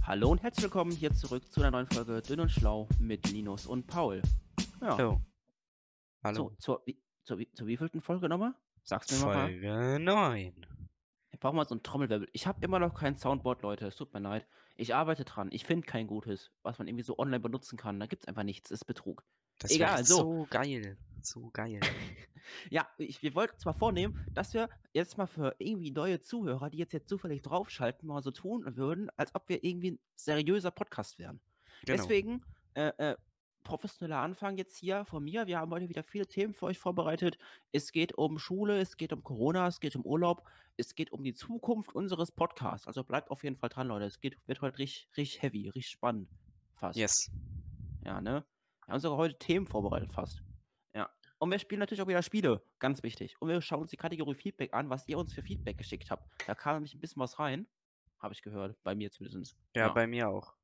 Hallo und herzlich willkommen hier zurück zu einer neuen Folge Dünn und Schlau mit Linus und Paul. Ja, Hallo. Hallo. so, zur, wie- zur, wie- zur wievielten Folge nochmal? Sag's mir mal. Folge 9. Ich brauche mal so ein Trommelwirbel. Ich habe immer noch kein Soundboard, Leute. Es tut mir leid. Ich arbeite dran. Ich finde kein gutes, was man irgendwie so online benutzen kann. Da gibt's einfach nichts. ist Betrug. Das Egal, so. so geil. So geil. Ja, ich, wir wollten zwar vornehmen, dass wir jetzt mal für irgendwie neue Zuhörer, die jetzt, jetzt zufällig draufschalten, mal so tun würden, als ob wir irgendwie ein seriöser Podcast wären. Genau. Deswegen, äh, äh, professioneller Anfang jetzt hier von mir. Wir haben heute wieder viele Themen für euch vorbereitet. Es geht um Schule, es geht um Corona, es geht um Urlaub, es geht um die Zukunft unseres Podcasts. Also bleibt auf jeden Fall dran, Leute. Es geht, wird heute richtig, richtig heavy, richtig spannend. Fast. Yes. Ja, ne? Wir haben sogar heute Themen vorbereitet fast. Und wir spielen natürlich auch wieder Spiele, ganz wichtig. Und wir schauen uns die Kategorie Feedback an, was ihr uns für Feedback geschickt habt. Da kam nämlich ein bisschen was rein. Habe ich gehört, bei mir zumindest. Ja, Ja. bei mir auch.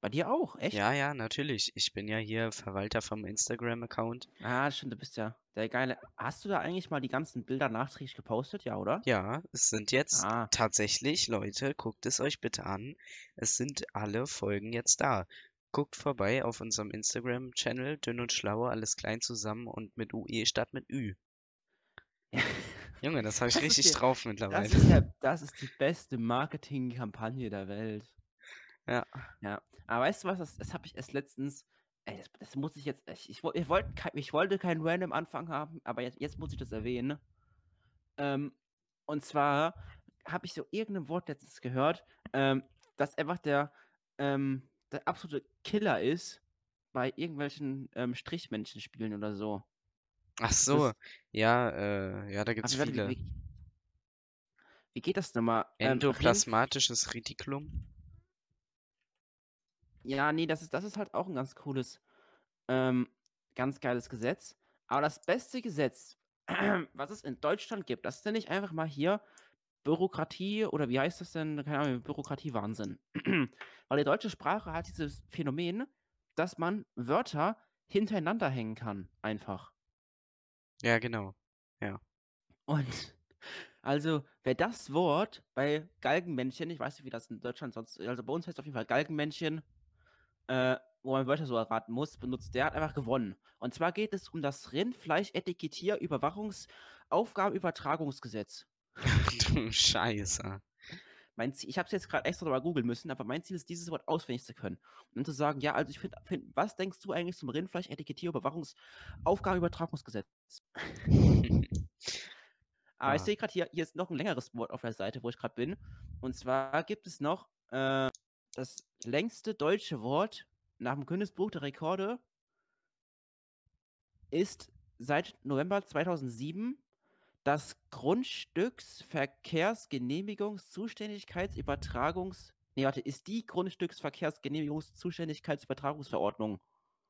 Bei dir auch, echt? Ja, ja, natürlich. Ich bin ja hier Verwalter vom Instagram-Account. Ah, stimmt, du bist ja der geile. Hast du da eigentlich mal die ganzen Bilder nachträglich gepostet, ja, oder? Ja, es sind jetzt Ah. tatsächlich, Leute, guckt es euch bitte an. Es sind alle Folgen jetzt da. Guckt vorbei auf unserem Instagram-Channel, dünn und schlau, alles klein zusammen und mit UE statt mit Ü. Junge, das habe ich Das richtig die- drauf Das mittlerweile. ist, ja, das ist die beste Marketingkampagne der Welt. Ja. Ja. Aber weißt du was, das, das habe ich erst letztens. Ey, das, das muss ich jetzt. Ich, ich, ich, wollte kein, ich wollte keinen random Anfang haben, aber jetzt, jetzt muss ich das erwähnen. Ähm, und zwar habe ich so irgendein Wort letztens gehört, ähm, dass einfach der, ähm, der absolute Killer ist bei irgendwelchen ähm, Strichmännchen-Spielen oder so. Ach Das so, ist- ja, äh, ja, da gibt's Also, viele. wie, wie, geht das nochmal? Ähm, Endoplasmatisches Retikulum. Ja, nee, das ist, das ist halt auch ein ganz cooles, ähm, ganz geiles Gesetz. Aber das beste Gesetz, was es in Deutschland gibt, das ist ja nicht einfach mal hier Bürokratie oder wie heißt das denn? Keine Ahnung, Bürokratiewahnsinn. Weil die deutsche Sprache hat dieses Phänomen, dass man Wörter hintereinander hängen kann, einfach. Ja, genau. Und also, wer das Wort bei Galgenmännchen, ich weiß nicht, wie das in Deutschland sonst, also bei uns heißt es auf jeden Fall Galgenmännchen, äh, wo man Wörter so erraten muss, benutzt, der hat einfach gewonnen. Und zwar geht es um das Rindfleisch-Etikettier-Überwachungsaufgabenübertragungsgesetz. Du Scheiße. Mein Ziel, ich habe es jetzt gerade extra nochmal googeln müssen, aber mein Ziel ist, dieses Wort auswendig zu können. Und dann zu sagen, ja, also ich finde, find, was denkst du eigentlich zum Rindfleisch-Etikettier-Überwachungsaufgabenübertragungsgesetz? Aber ich Ah. sehe gerade hier, hier ist noch ein längeres Wort auf der Seite, wo ich gerade bin. Und zwar gibt es noch äh, das längste deutsche Wort nach dem Guinness-Buch der Rekorde ist seit November 2007 das Grundstücksverkehrsgenehmigungszuständigkeitsübertragungs... Nee, warte, ist die Grundstücksverkehrsgenehmigungszuständigkeitsübertragungsverordnung.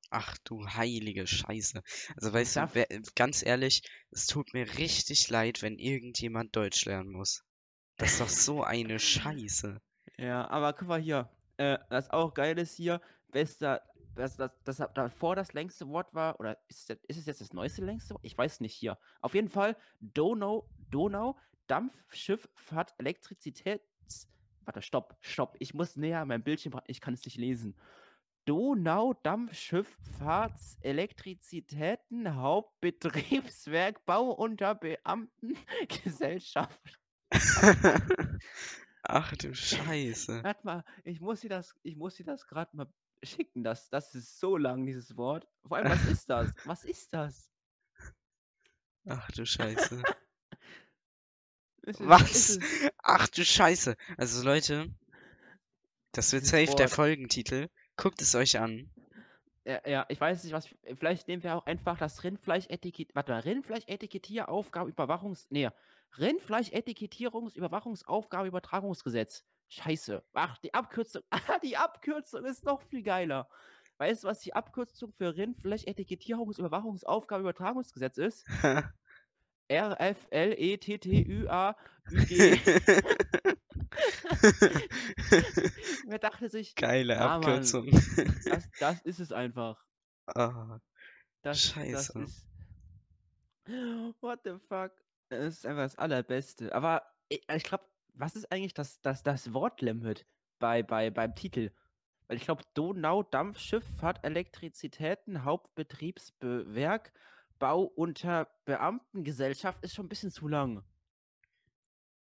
Ach du heilige Scheiße. Also weißt du, darf- wer, ganz ehrlich, es tut mir richtig leid, wenn irgendjemand Deutsch lernen muss. Das ist doch so eine Scheiße. Ja, aber guck mal hier. Äh, das auch geil ist hier, bester, das, das, das da- davor das längste Wort war, oder ist es, jetzt- ist es jetzt das neueste längste Wort? Ich weiß nicht hier. Auf jeden Fall Donau, Donau, Dampfschifffahrt, Elektrizitäts. Warte, stopp, stopp. Ich muss näher an mein Bildschirm, ich kann es nicht lesen. Donau, Dampfschifffahrts, Elektrizitäten, Hauptbetriebswerk, Bau unter Beamtengesellschaft. Ach du Scheiße. Warte mal, ich muss dir das, ich muss dir das gerade mal schicken. Das, das ist so lang, dieses Wort. Vor allem, was ist das? Was ist das? Ach du Scheiße. Ist- Was? ist- Ach du Scheiße. Also Leute, das wird Dieses safe der Wort. Folgentitel. Guckt es euch an. Ja, ja, ich weiß nicht, was. Vielleicht nehmen wir auch einfach das Rindfleischetikett. Warte mal, Rindfleischetikettierauffgabenüberwachungs. Nee, Rindfleischetikettierungsüberwachungsaufgabenübertragungsgesetz. Scheiße. Ach, die Abkürzung. Ah, die Abkürzung ist noch viel geiler. Weißt du, was die Abkürzung für Rindfleischetikettierungsüberwachungsaufgabenübertragungsgesetz ist? R-F-L-E-T-T-Ü-A-Ü-G. Wer dachte sich, Geile Mann. Abkürzung. das, das ist es einfach. Ah, Das, Scheiße. das ist. What the fuck? Das ist einfach das Allerbeste. Aber ich, ich glaube, was ist eigentlich das, das, das Wortlimit? bei, bei, beim Titel. Weil ich glaube, Donau-Dampfschifffahrt, Elektrizitäten, Hauptbetriebswerk, Bau unter Beamtengesellschaft ist schon ein bisschen zu lang.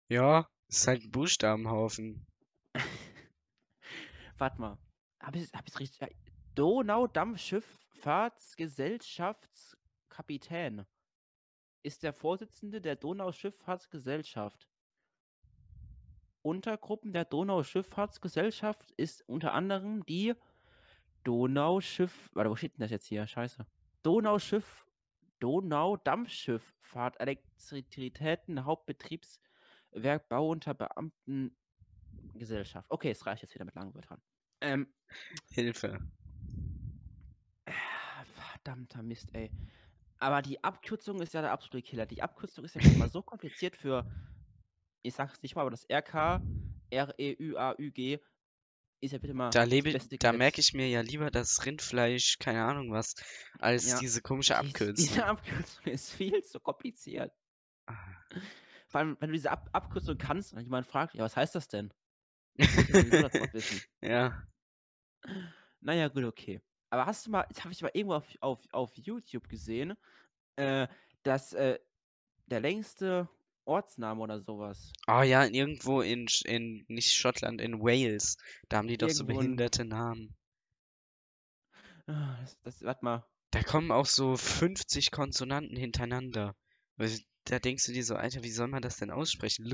Ja, ist halt ein Buchstabenhaufen. Warte mal. Hab ich ich's richtig? Donau-Dampfschifffahrtsgesellschaftskapitän ist der Vorsitzende der Donauschifffahrtsgesellschaft. Untergruppen der Donauschifffahrtsgesellschaft ist unter anderem die Donauschiff. Warte, wo steht denn das jetzt hier? Scheiße. Donauschiff. Donau-Dampfschifffahrt, Elektrizitäten, Hauptbetriebswerk, Bau unter Beamtengesellschaft. Okay, es reicht jetzt wieder mit langen Wörtern. Ähm, Hilfe. verdammter Mist, ey. Aber die Abkürzung ist ja der absolute Killer. Die Abkürzung ist ja mal so kompliziert für, ich sag's nicht mal, aber das RK, R-E-U-A-U-G ist ja bitte mal Da lebe, da merke ich mir ja lieber das Rindfleisch, keine Ahnung was, als Ja, diese komische Abkürzung. Diese Abkürzung ist viel zu kompliziert. Ah. Vor allem, wenn du diese Ab Abkürzung kannst und jemand fragt, ja, was heißt das denn? Das. Ja, Naja, gut, okay. Aber hast du mal, das habe ich mal irgendwo auf, auf, auf YouTube gesehen, äh, dass äh, der längste Ortsname oder sowas oh ja, irgendwo in, in, nicht Schottland, in Wales, da haben die doch so Irgendwo in- behinderte Namen. Ah, Das, das, warte mal. Da kommen auch so 50 Konsonanten hintereinander. Weil Da denkst du dir so, Alter, wie soll man das denn aussprechen?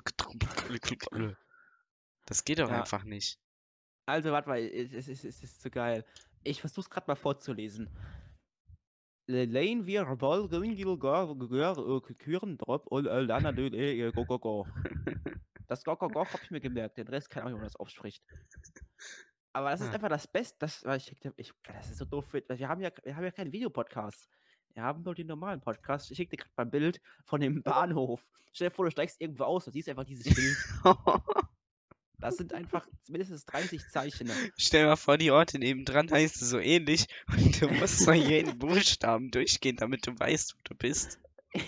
Das geht doch Ja. einfach nicht. Also, warte mal, es, es, es, es ist zu geil. Ich versuch's gerade mal vorzulesen. Lane wir Ball Gringil Küren Drop und Lana Go Go Go. Das Go Go Go hab ich mir gemerkt, den Rest Ahnung, wie man das ausspricht. Aber das ist Ah. einfach das Beste, das, weil ich, ich, das ist so doof, wir haben ja, wir haben ja keinen Videopodcast. Wir haben nur den normalen Podcast. Ich schicke dir gerade mal ein Bild von dem Bahnhof. Stell dir vor, du steigst irgendwo aus und siehst einfach dieses Schild. Das sind einfach mindestens 30 Zeichen. Stell mal vor, die Orte nebendran heißen so ähnlich und du musst mal jeden Buchstaben durchgehen, damit du weißt, wo du bist.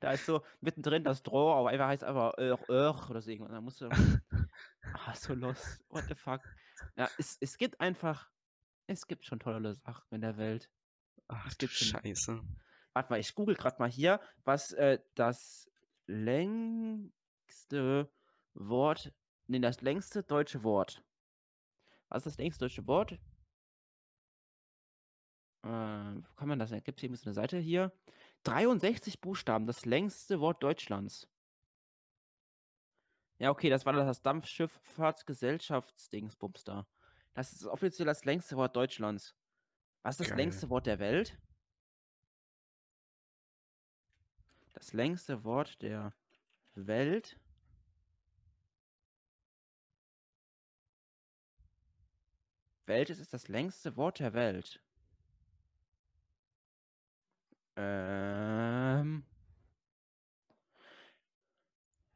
da ist so mittendrin das Draw, aber einfach heißt einfach Ör, Ör oder so irgendwas. Da musst du. Ah, so los. What the fuck. Ja, es, es gibt einfach. Es gibt schon tolle Sachen in der Welt. Ach Es gibt schon- Scheiße. Warte mal, ich google gerade mal hier, was äh, das längste Wort. Nee, das längste deutsche Wort. Was ist das längste deutsche Wort? Äh, wo kann man das? Gibt es hier eine Seite hier? 63 Buchstaben, das längste Wort Deutschlands. Ja, okay, das war das Dampfschifffahrtsgesellschaftsdingsbums da. Das ist offiziell das längste Wort Deutschlands. Was ist das Geil. längste Wort der Welt? Das längste Wort der Welt. Welches ist das längste Wort der Welt? Ähm.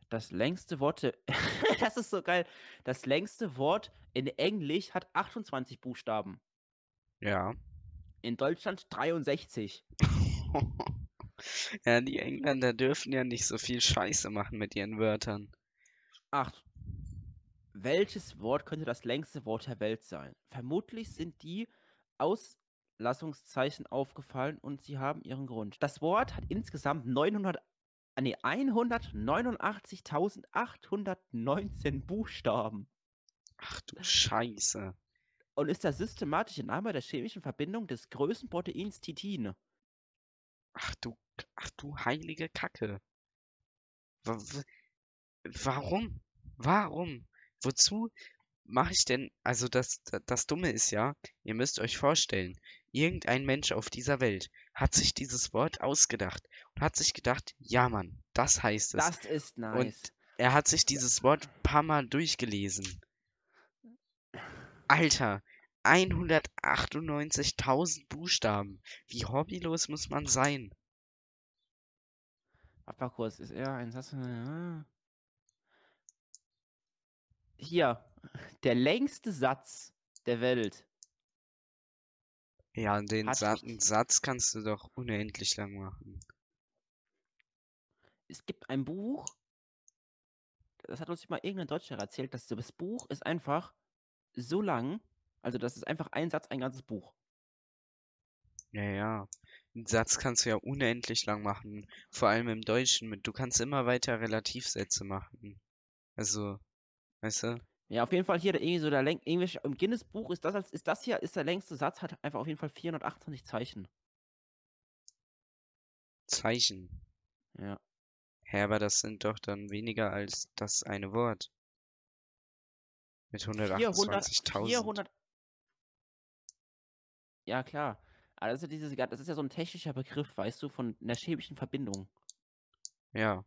Das längste Wort. das ist so geil. Das längste Wort in Englisch hat 28 Buchstaben. Ja. In Deutschland 63. Ja, die Engländer dürfen ja nicht so viel Scheiße machen mit ihren Wörtern. Ach. Welches Wort könnte das längste Wort der Welt sein? Vermutlich sind die Auslassungszeichen aufgefallen und sie haben ihren Grund. Das Wort hat insgesamt 900, ah, nee, 189.819 Buchstaben Ach du Scheiße. und ist der systematische Name der chemischen Verbindung des größten Proteins Titin. Ach du, ach du heilige Kacke. Wa- Warum? Warum? Wozu mache ich denn? Also das, da- das Dumme ist ja, ihr müsst euch vorstellen, irgendein Mensch auf dieser Welt hat sich dieses Wort ausgedacht und hat sich gedacht, ja Mann, das heißt es. Das ist nice. Er hat sich dieses Wort ein paar Mal durchgelesen. Alter, 198.000 Buchstaben. Wie hobbylos muss man sein? Warte mal kurz, ist er ein Satz? Hier, der längste Satz der Welt. Ja, den Hat Sa einen Satz kannst du doch unendlich lang machen. Es gibt ein Buch, das hat uns mal irgendein Deutscher erzählt, dass das Buch ist einfach so lang, also das ist einfach ein Satz, ein ganzes Buch. Ja, ja. Einen Satz kannst du ja unendlich lang machen. Vor allem im Deutschen. mit- Du kannst immer weiter Relativsätze machen. Also, weißt du? Ja, auf jeden Fall hier irgendwie so der Läng Englisch im Guinness Buch ist das als ist das hier ist der längste Satz hat einfach auf jeden Fall 428 Zeichen. Zeichen. Ja. Hä, aber das sind doch dann weniger als das eine Wort. Mit 400 128.000. 400 Ja, klar. Aber das ist ja dieses das ist ja so ein technischer Begriff, weißt du, von einer chemischen Verbindung. Ja.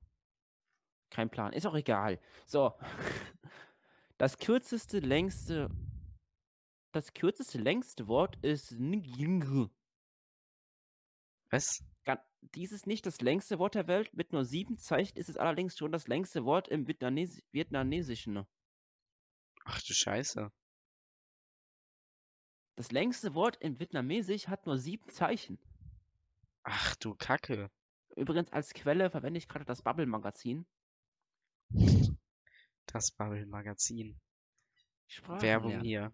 Kein Plan, ist auch egal. So. Das kürzeste, längste das kürzeste, längste Wort ist Nging. Was? Dies ist nicht das längste Wort der Welt. Mit nur 7 Zeichen ist es allerdings schon das längste Wort im Vietnamesi Vietnamesischen. Ach du Scheiße. Das längste Wort im Vietnamesisch hat nur 7 Zeichen. Ach du Kacke. Übrigens als Quelle verwende ich gerade das Bubble-Magazin. Das Bubble-Magazin. Sprachen Werbung lernen. hier.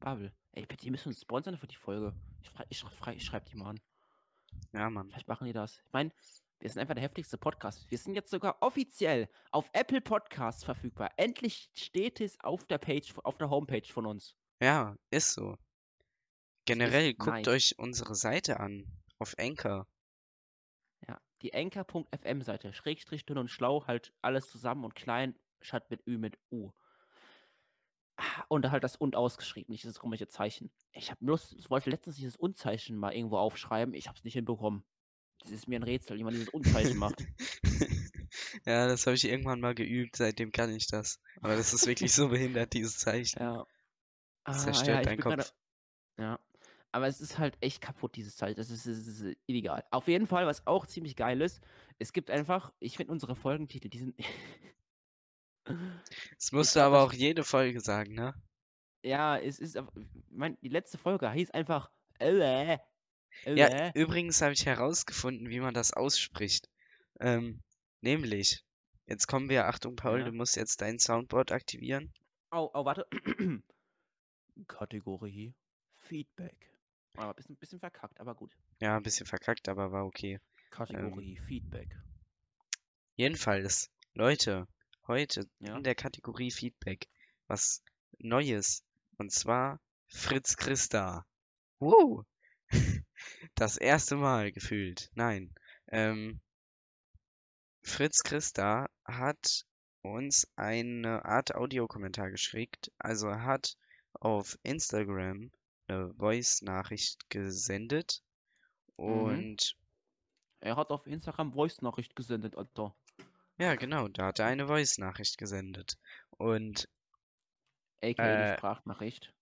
Bubble. Ey, bitte, die müssen uns sponsern für die Folge. Ich, ich, ich schreibe die mal an. Ja, Mann. Vielleicht machen die das. Ich meine, wir sind einfach der heftigste Podcast. Wir sind jetzt sogar offiziell auf Apple Podcasts verfügbar. Endlich steht es auf der Page, auf der Homepage von uns. Ja, ist so. Generell, guckt nice. euch unsere Seite an. Auf Anchor. Ja, die anchor.fm Seite. Schrägstrich dünn und schlau, halt alles zusammen und klein, statt mit Ü mit U. Ah, Und halt das und ausgeschrieben, nicht das komische Zeichen. Ich habe bloß, ich wollte letztens dieses Und-Zeichen mal irgendwo aufschreiben. Ich habe es nicht hinbekommen. Das ist mir ein Rätsel, wie man dieses Und-Zeichen macht. ja, das habe ich irgendwann mal geübt. Seitdem kann ich das. Aber das ist wirklich so behindert, dieses Zeichen. Ja. Das Ah, zerstört ja, ich deinen bin grade- Kopf. Ja. Aber es ist halt echt kaputt, dieses Zeichen. Das ist, das ist illegal. Auf jeden Fall, was auch ziemlich geil ist, es gibt einfach, ich finde unsere Folgentitel, die sind. Das musst du aber auch jede Folge sagen, ne? ja, es ist. mein, die letzte Folge hieß einfach. Äh, Ja, äh, übrigens habe ich herausgefunden, wie man das ausspricht. Ähm, nämlich, jetzt kommen wir, Achtung, Paul, Ja. du musst jetzt dein Soundboard aktivieren. Au, au, warte. Kategorie Feedback. Aber ein bisschen, bisschen verkackt, aber gut. Ja, ein bisschen verkackt, aber war okay. Kategorie Feedback. Jedenfalls, Leute, heute Ja. in der Kategorie Feedback was Neues. Und zwar Fritz Christa. Wow! Das erste Mal gefühlt. Nein. Ähm, Fritz Christa hat uns eine Art Audiokommentar geschickt. Also er hat auf Instagram eine Voice-Nachricht gesendet. Und Er hat auf Instagram Voice-Nachricht gesendet, Alter. Ja, genau, da hat er eine Voice-Nachricht gesendet. Und AKA Äh, Sprachnachricht.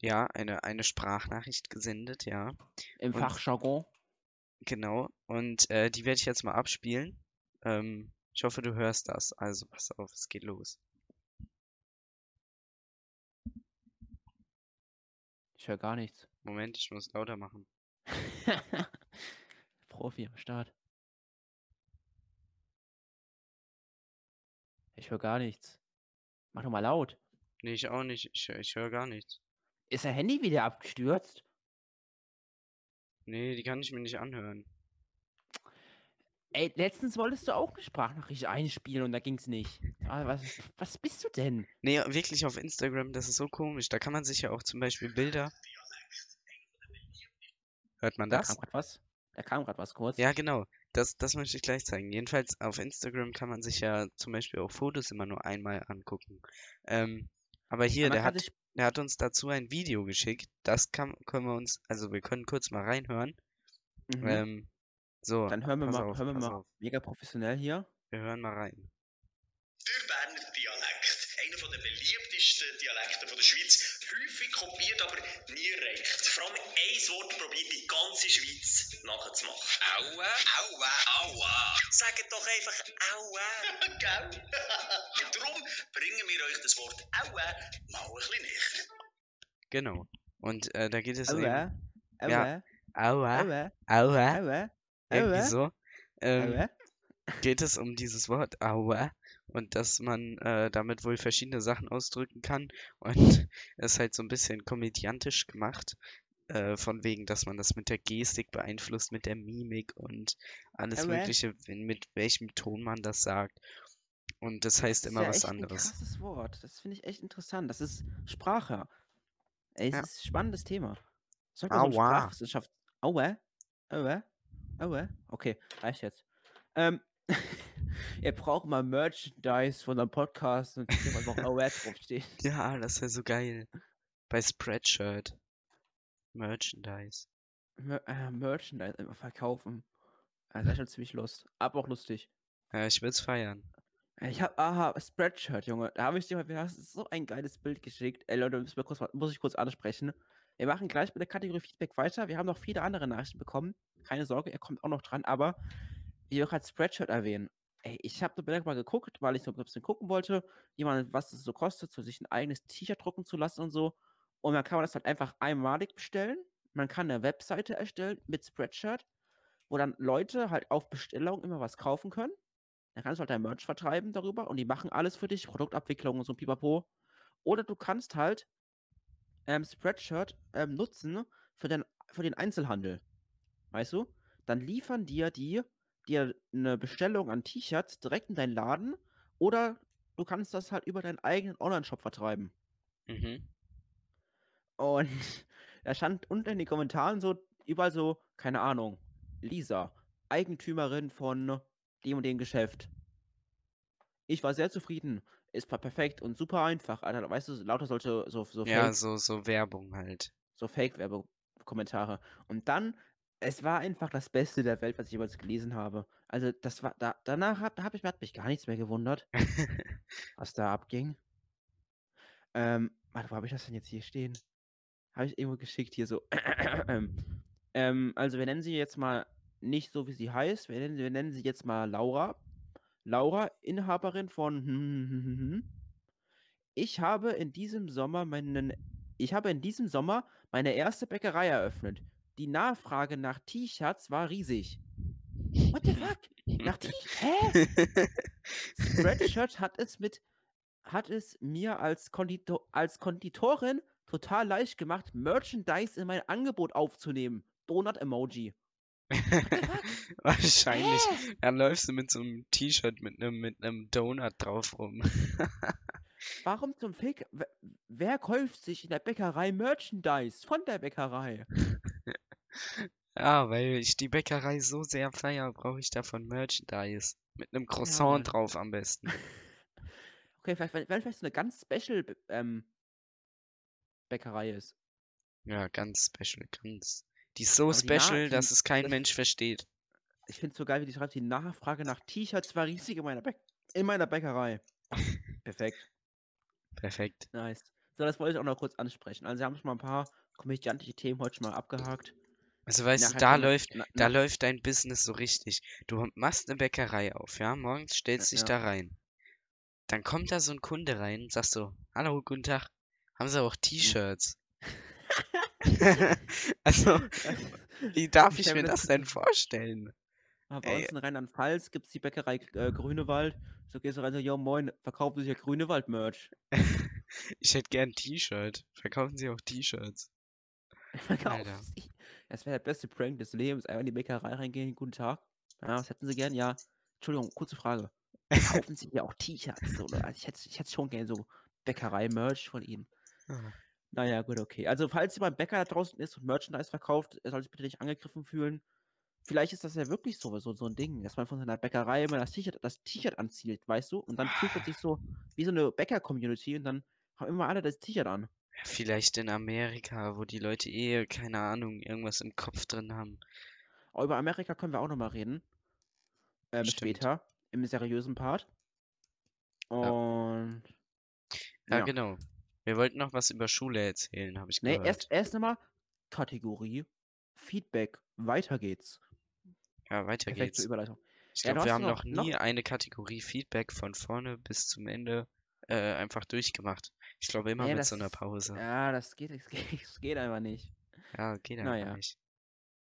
ja, eine, eine Sprachnachricht gesendet, ja. Im und- Fachjargon. Genau. Und äh, die werde ich jetzt mal abspielen. Ähm, ich hoffe, du hörst das. Also pass auf, es geht los. Ich höre gar nichts. Moment, ich muss lauter machen. Profi am Start. Ich höre gar nichts. Mach doch mal laut. Nee, ich auch nicht. Ich, ich höre gar nichts. Ist dein Handy wieder abgestürzt? Nee, die kann ich mir nicht anhören. Ey, letztens wolltest du auch eine Sprachnachricht einspielen und da ging's nicht. Ah, was, was bist du denn? Nee, wirklich auf Instagram, das ist so komisch. Da kann man sich ja auch zum Beispiel Bilder. Hört man Da das? kam grad was. Da kam grad was kurz. Ja, genau. Das, das möchte ich gleich zeigen. Jedenfalls auf Instagram kann man sich ja zum Beispiel auch Fotos immer nur einmal angucken. Ähm, aber hier, Aber der hat, der hat uns dazu ein Video geschickt. Das kann, können wir uns, also wir können kurz mal reinhören. Mhm. Ähm, so, Dann hören wir mal, auf, hören wir mal auf. mega professionell hier. Wir hören mal rein. Der Berner Dialekt, einer der beliebtesten Dialekte von der Schweiz, häufig kopiert, aber nie reicht. Vor allem ein Wort probiert die ganze Schweiz nachzumachen. Aua, aua, aua. Sagt doch einfach aua. Gell? Und darum bringen wir euch das Wort aua mal ein bisschen näher. Genau. Und äh, da geht es Aua, eben. aua, Ja. Aua, aua, aua, aua, irgendwie aua, so. Ähm, aua. geht es um dieses Wort Aua. Und dass man äh, damit wohl verschiedene Sachen ausdrücken kann und es halt so ein bisschen komödiantisch gemacht, äh, von wegen, dass man das mit der Gestik beeinflusst, mit der Mimik und alles Aber- Mögliche, wenn- mit welchem Ton man das sagt. Und das heißt Das ist immer ja was anderes. Ein krasses Wort. Das finde ich echt interessant. Das ist Sprache. Ey, es Ja. ist ein spannendes Thema. Sollte man Sprachwissenschaft. Aua. Aua. Aua. Okay, reicht jetzt. Ähm, ihr braucht mal Merchandise von einem Podcast und hier einfach Aua draufsteht. Ja, das wäre so geil. Bei Spreadshirt. Merchandise. Mer äh, Merchandise einfach verkaufen. Das wäre schon ziemlich lust. Aber auch lustig. Ja, ich will's feiern. Äh, Ich habe, aha, Spreadshirt, Junge. Da habe ich dir mal so ein geiles Bild geschickt. Ey, Leute, müssen wir kurz, muss ich kurz ansprechen. Wir machen gleich mit der Kategorie Feedback weiter. Wir haben noch viele andere Nachrichten bekommen. Keine Sorge, er kommt auch noch dran. Aber ich will gerade Spreadshirt erwähnen. Ey, ich habe mal geguckt, weil ich so ein bisschen gucken wollte, jemand, was es so kostet, so sich ein eigenes T-Shirt drucken zu lassen und so. Und dann kann man das halt einfach einmalig bestellen. Man kann eine Webseite erstellen mit Spreadshirt, wo dann Leute halt auf Bestellung immer was kaufen können. Dann kannst du halt dein Merch vertreiben darüber und die machen alles für dich, Produktabwicklung und so pipapo. Oder du kannst halt ähm, Spreadshirt ähm, nutzen für den, für den Einzelhandel. Weißt du? Dann liefern dir die dir eine Bestellung an T-Shirts direkt in deinen Laden oder du kannst das halt über deinen eigenen Online-Shop vertreiben. Mhm. Und da stand unten in den Kommentaren so, überall so, keine Ahnung, Lisa, Eigentümerin von dem und dem Geschäft. Ich war sehr zufrieden. Es war perfekt und super einfach. Alter, weißt du, lauter solche so, so Ja, Fake, so, so Werbung halt. so Fake-Werbekommentare. Und dann, es war einfach das Beste der Welt, was ich jemals gelesen habe. Also, das war, da, danach hat, hab ich, hat mich gar nichts mehr gewundert, was da abging. Ähm, warte, wo habe ich das denn jetzt hier stehen? Habe ich irgendwo geschickt hier so. ähm, also wir nennen sie jetzt mal nicht so, wie sie heißt. Wir nennen, wir nennen sie jetzt mal Laura. Laura, Inhaberin von. Ich habe in diesem Sommer meinen. Ich habe in diesem Sommer meine erste Bäckerei eröffnet. Die Nachfrage nach T-Shirts war riesig. What the fuck? Nach T? Hä? Spreadshirt hat es mit hat es mir als, Kondito als Konditorin total leicht gemacht, Merchandise in mein Angebot aufzunehmen. Donut-Emoji. Wahrscheinlich. Hä? Dann läufst du mit so einem T-Shirt mit einem mit einem Donut drauf rum. Warum zum Fick? Wer, wer kauft sich in der Bäckerei Merchandise von der Bäckerei? Ja, weil ich die Bäckerei so sehr feier, brauche ich davon Merchandise. Mit einem Croissant Mann. drauf am besten. Okay, vielleicht, wenn wenn vielleicht so eine ganz special ähm, Bäckerei ist. Ja, ganz special, ganz. Die ist so Aber die special, die- dass es kein das- Mensch versteht. Ich finde es so geil, wie die schreibt, die Nachfrage nach T-Shirts war riesig in meiner, Bäck in meiner Bäckerei. Perfekt. Perfekt. Nice. So, das wollte ich auch noch kurz ansprechen. Also, wir haben schon mal ein paar komödiantische Themen heute schon mal abgehakt. Also weißt du, Nachher da kommen wir- läuft, na- da na- läuft dein Business so richtig. Du machst eine Bäckerei auf, ja? Morgens stellst dich ja. da rein. Dann kommt da so ein Kunde rein und sagst so, hallo, guten Tag. Haben Sie Hm. auch T-Shirts? also, wie darf ich stell mir das denn vorstellen? Aber bei uns in Rheinland-Pfalz gibt es die Bäckerei äh, Grünewald. So gehst du rein und so, yo moin, verkaufen Sie ja Grünewald-Merch. Ich hätte gern ein T-Shirt. Verkaufen Sie auch T-Shirts? Verkaufen. Sie. Das wäre der beste Prank des Lebens. Einfach in die Bäckerei reingehen, guten Tag. Ja, was hätten Sie gern? Ja, Entschuldigung, kurze Frage. Kaufen Sie ja auch T-Shirts? Oder? Also ich hätte ich hätte schon gern so Bäckerei-Merch von Ihnen. Ah. Naja, gut, okay. Also, falls jemand Bäcker da draußen ist und Merchandise verkauft, er soll sich bitte nicht angegriffen fühlen. Vielleicht ist das ja wirklich so, so, so ein Ding, dass man von seiner Bäckerei immer das T-Shirt das T-Shirt anzieht, weißt du? Und dann fühlt man sich so wie so eine Bäcker-Community und dann haben immer alle das T-Shirt an. Vielleicht in Amerika, wo die Leute eh, keine Ahnung, irgendwas im Kopf drin haben. Aber über Amerika können wir auch nochmal reden. Ähm, später, im seriösen Part. Ja. Und. Ja, Ja. genau. Wir wollten noch was über Schule erzählen, habe ich Nee, gehört. erst, erst nochmal Kategorie Feedback. Weiter geht's. Ja, weiter Perfekte geht's. Überleitung. Ich Ja, glaube, du wir haben noch- noch nie noch- eine Kategorie Feedback von vorne bis zum Ende äh, einfach durchgemacht. Ich glaube immer Nee, mit so einer Pause. Ja, das geht, das geht, das geht einfach nicht. Ja, geht einfach Naja. nicht.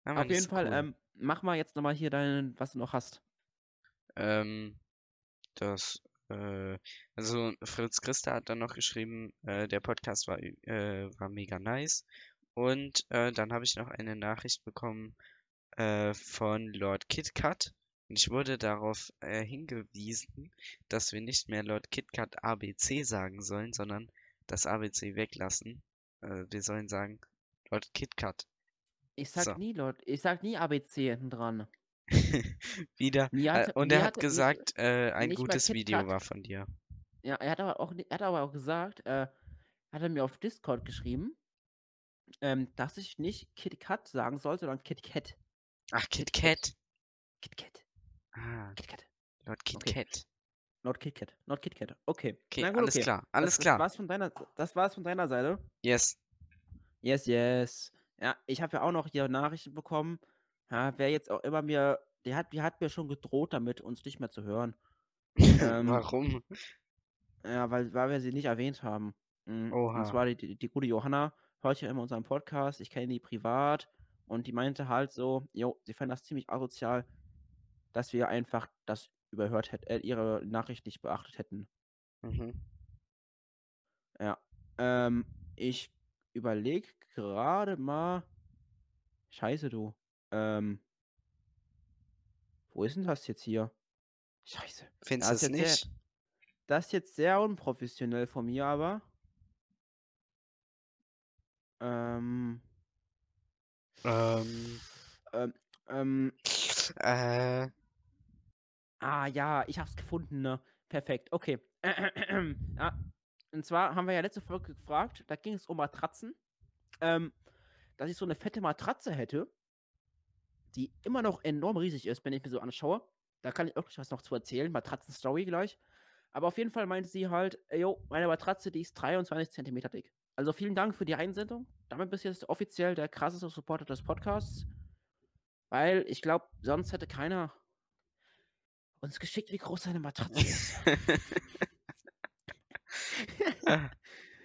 Aber Auf jeden so Fall, cool. ähm, mach mal jetzt nochmal hier deinen, was du noch hast. Ähm, das äh, also Fritz Christa hat dann noch geschrieben, äh, der Podcast war, äh, war mega nice. Und äh, dann habe ich noch eine Nachricht bekommen äh, von Lord KitKat. Und ich wurde darauf äh, hingewiesen, dass wir nicht mehr Lord KitKat ABC sagen sollen, sondern das ABC weglassen. Äh, wir sollen sagen Lord KitKat. Ich sag So. nie, Leute, ich sag nie ABC hinten dran. Wieder. Mir Äh, hat- und er hat- hat gesagt, äh, ein nicht gutes Video KitKat. war von dir. Ja, er hat aber auch, er hat aber auch gesagt, äh, hat er mir auf Discord geschrieben, ähm, dass ich nicht Kit Kat sagen soll, sondern Kit Kat. Ach, Kit KitKat. Kat. Kit Kat. Ah, Kit Kat. Lord Kit Okay. Not Kit Kat. Not Kit Kat. Okay. Okay, gut, alles okay. klar, alles das, klar. Das war's von deiner, das war's von deiner Seite. Yes. Yes, yes. Ja, ich habe ja auch noch hier Nachrichten bekommen. Ja, wer jetzt auch immer mir, der hat, der hat mir schon gedroht damit, uns nicht mehr zu hören. Ähm, Warum? Ja, weil, weil wir sie nicht erwähnt haben. Mm, Oha. Und zwar die, die, die gute Johanna, hört ja immer unseren Podcast, ich kenne die privat und die meinte halt so, jo, sie fand das ziemlich asozial, dass wir einfach das überhört hätten, äh, ihre Nachricht nicht beachtet hätten. Mhm. Ja. Ähm, ich überlege gerade mal. Scheiße, du. Ähm. Wo ist denn das jetzt hier? Scheiße. Findest du es jetzt sehr- nicht? Das ist jetzt sehr unprofessionell von mir, aber. Ähm. Ähm, Ähm. ähm äh, ah, ja, ich hab's gefunden, ne? Perfekt, okay. ja. Und zwar haben wir ja letzte Folge gefragt, da ging es um Matratzen. Ähm, dass ich so eine fette Matratze hätte, die immer noch enorm riesig ist, wenn ich mir so anschaue. Da kann ich gleich was noch zu erzählen, Matratzen-Story gleich. Aber auf jeden Fall meinte sie halt, yo, meine Matratze, die ist 23 Zentimeter dick. Also vielen Dank für die Einsendung. Damit bist du jetzt offiziell der krasseste Supporter des Podcasts. Weil ich glaube, sonst hätte keiner uns geschickt, wie groß seine Matratze ist.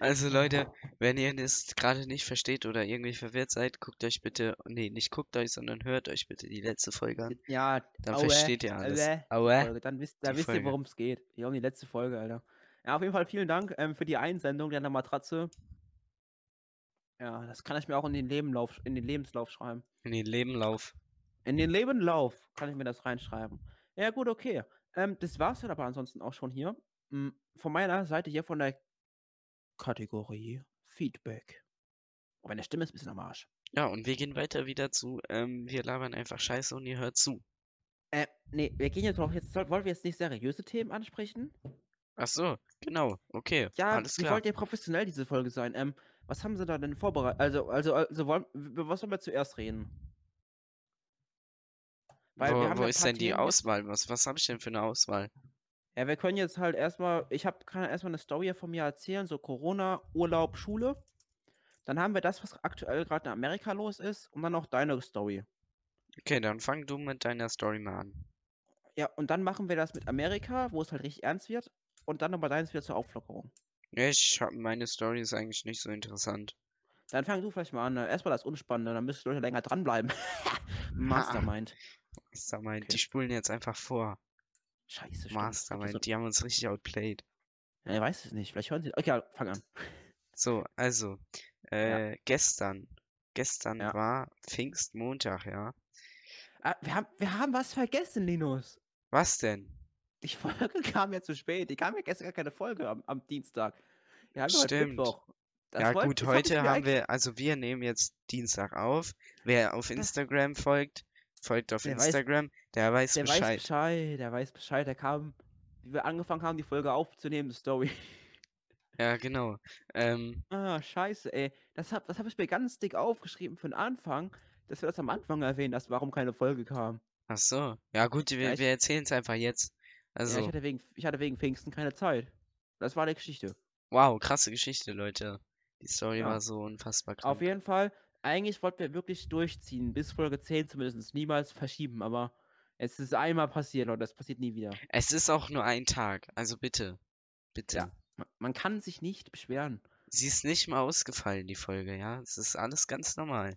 also Leute, wenn ihr das gerade nicht versteht oder irgendwie verwirrt seid, guckt euch bitte, nee, nicht guckt euch, sondern hört euch bitte die letzte Folge an. ja, Dann aue, versteht ihr alles. aue. Dann wisst, da wisst ihr, worum es geht. Hier um die letzte Folge, Alter. Ja, auf jeden Fall vielen Dank ähm, für die Einsendung deiner Matratze. Ja, das kann ich mir auch in den, Lebenlauf, in den Lebenslauf schreiben. In den Lebenlauf. In den Lebenlauf kann ich mir das reinschreiben. Ja, gut, okay. Ähm, das war's dann aber ansonsten auch schon hier. Mm, Von meiner Seite hier von der Kategorie Feedback. Oh, meine Stimme ist ein bisschen am Arsch. Ja, und wir gehen weiter wieder zu, ähm, wir labern einfach Scheiße und ihr hört zu. Äh, nee, wir gehen jetzt doch, jetzt soll, wollen wir jetzt nicht seriöse Themen ansprechen? Ach so, genau, okay, Ja, alles klar. wollt ihr professionell diese Folge sein? Ähm, was haben sie da denn vorbereitet? Also, also, also, wollen, was sollen wir zuerst reden? Weil wo wo ist denn die Themen Auswahl? Was, was habe ich denn für eine Auswahl? Ja, wir können jetzt halt erstmal, ich hab, kann erstmal eine Story von mir erzählen, so Corona, Urlaub, Schule. Dann haben wir das, was aktuell gerade in Amerika los ist, und dann noch deine Story. Okay, dann fang du mit deiner Story mal an. Ja, und dann machen wir das mit Amerika, wo es halt richtig ernst wird, und dann nochmal deins wieder zur Auflockerung. Ja, ich hab, meine Story ist eigentlich nicht so interessant. Dann fang du vielleicht mal an. ne? Erstmal das Unspannende, dann müssen die Leute länger dranbleiben. Mastermind. Mastermind, Okay. die spulen jetzt einfach vor. Scheiße, stimmt. Mastermind, die haben uns richtig outplayed. Ja, ich weiß es nicht. Vielleicht hören sie. Okay, ja, fang an. So, also, äh, gestern, gestern Ja. war Pfingstmontag, ja. Ah, wir, haben, wir haben was vergessen, Linus. Was denn? Die Folge kam ja zu spät. Die kam ja gestern gar keine Folge am, am Dienstag. Ja Stimmt. Ja gut, heute haben wir, also wir nehmen jetzt Dienstag auf. Wer auf Instagram folgt, folgt auf Der weiß- Instagram, der weiß Der weiß Bescheid. Bescheid. Der weiß Bescheid. Der kam, wie wir angefangen haben, die Folge aufzunehmen, die Story. Ja, genau. Ähm, Ah, scheiße, ey. Das habe das hab ich mir ganz dick aufgeschrieben für den Anfang, dass wir das am Anfang erwähnen, dass warum keine Folge kam. ach so. Ja gut, wir, ich- wir erzählen es einfach jetzt. Ja, Also, ich hatte, wegen, ich hatte wegen Pfingsten keine Zeit. Das war die Geschichte. wow, krasse Geschichte, Leute. Die Story Ja. war so unfassbar Auf krank. jeden Fall, eigentlich wollten wir wirklich durchziehen, bis Folge 10 zumindest, niemals verschieben, aber es ist einmal passiert und das passiert nie wieder. Es ist auch nur ein Tag, also bitte. Bitte. Ja. Man, kann sich nicht beschweren. Sie ist nicht mal ausgefallen, die Folge, ja. Es ist alles ganz normal.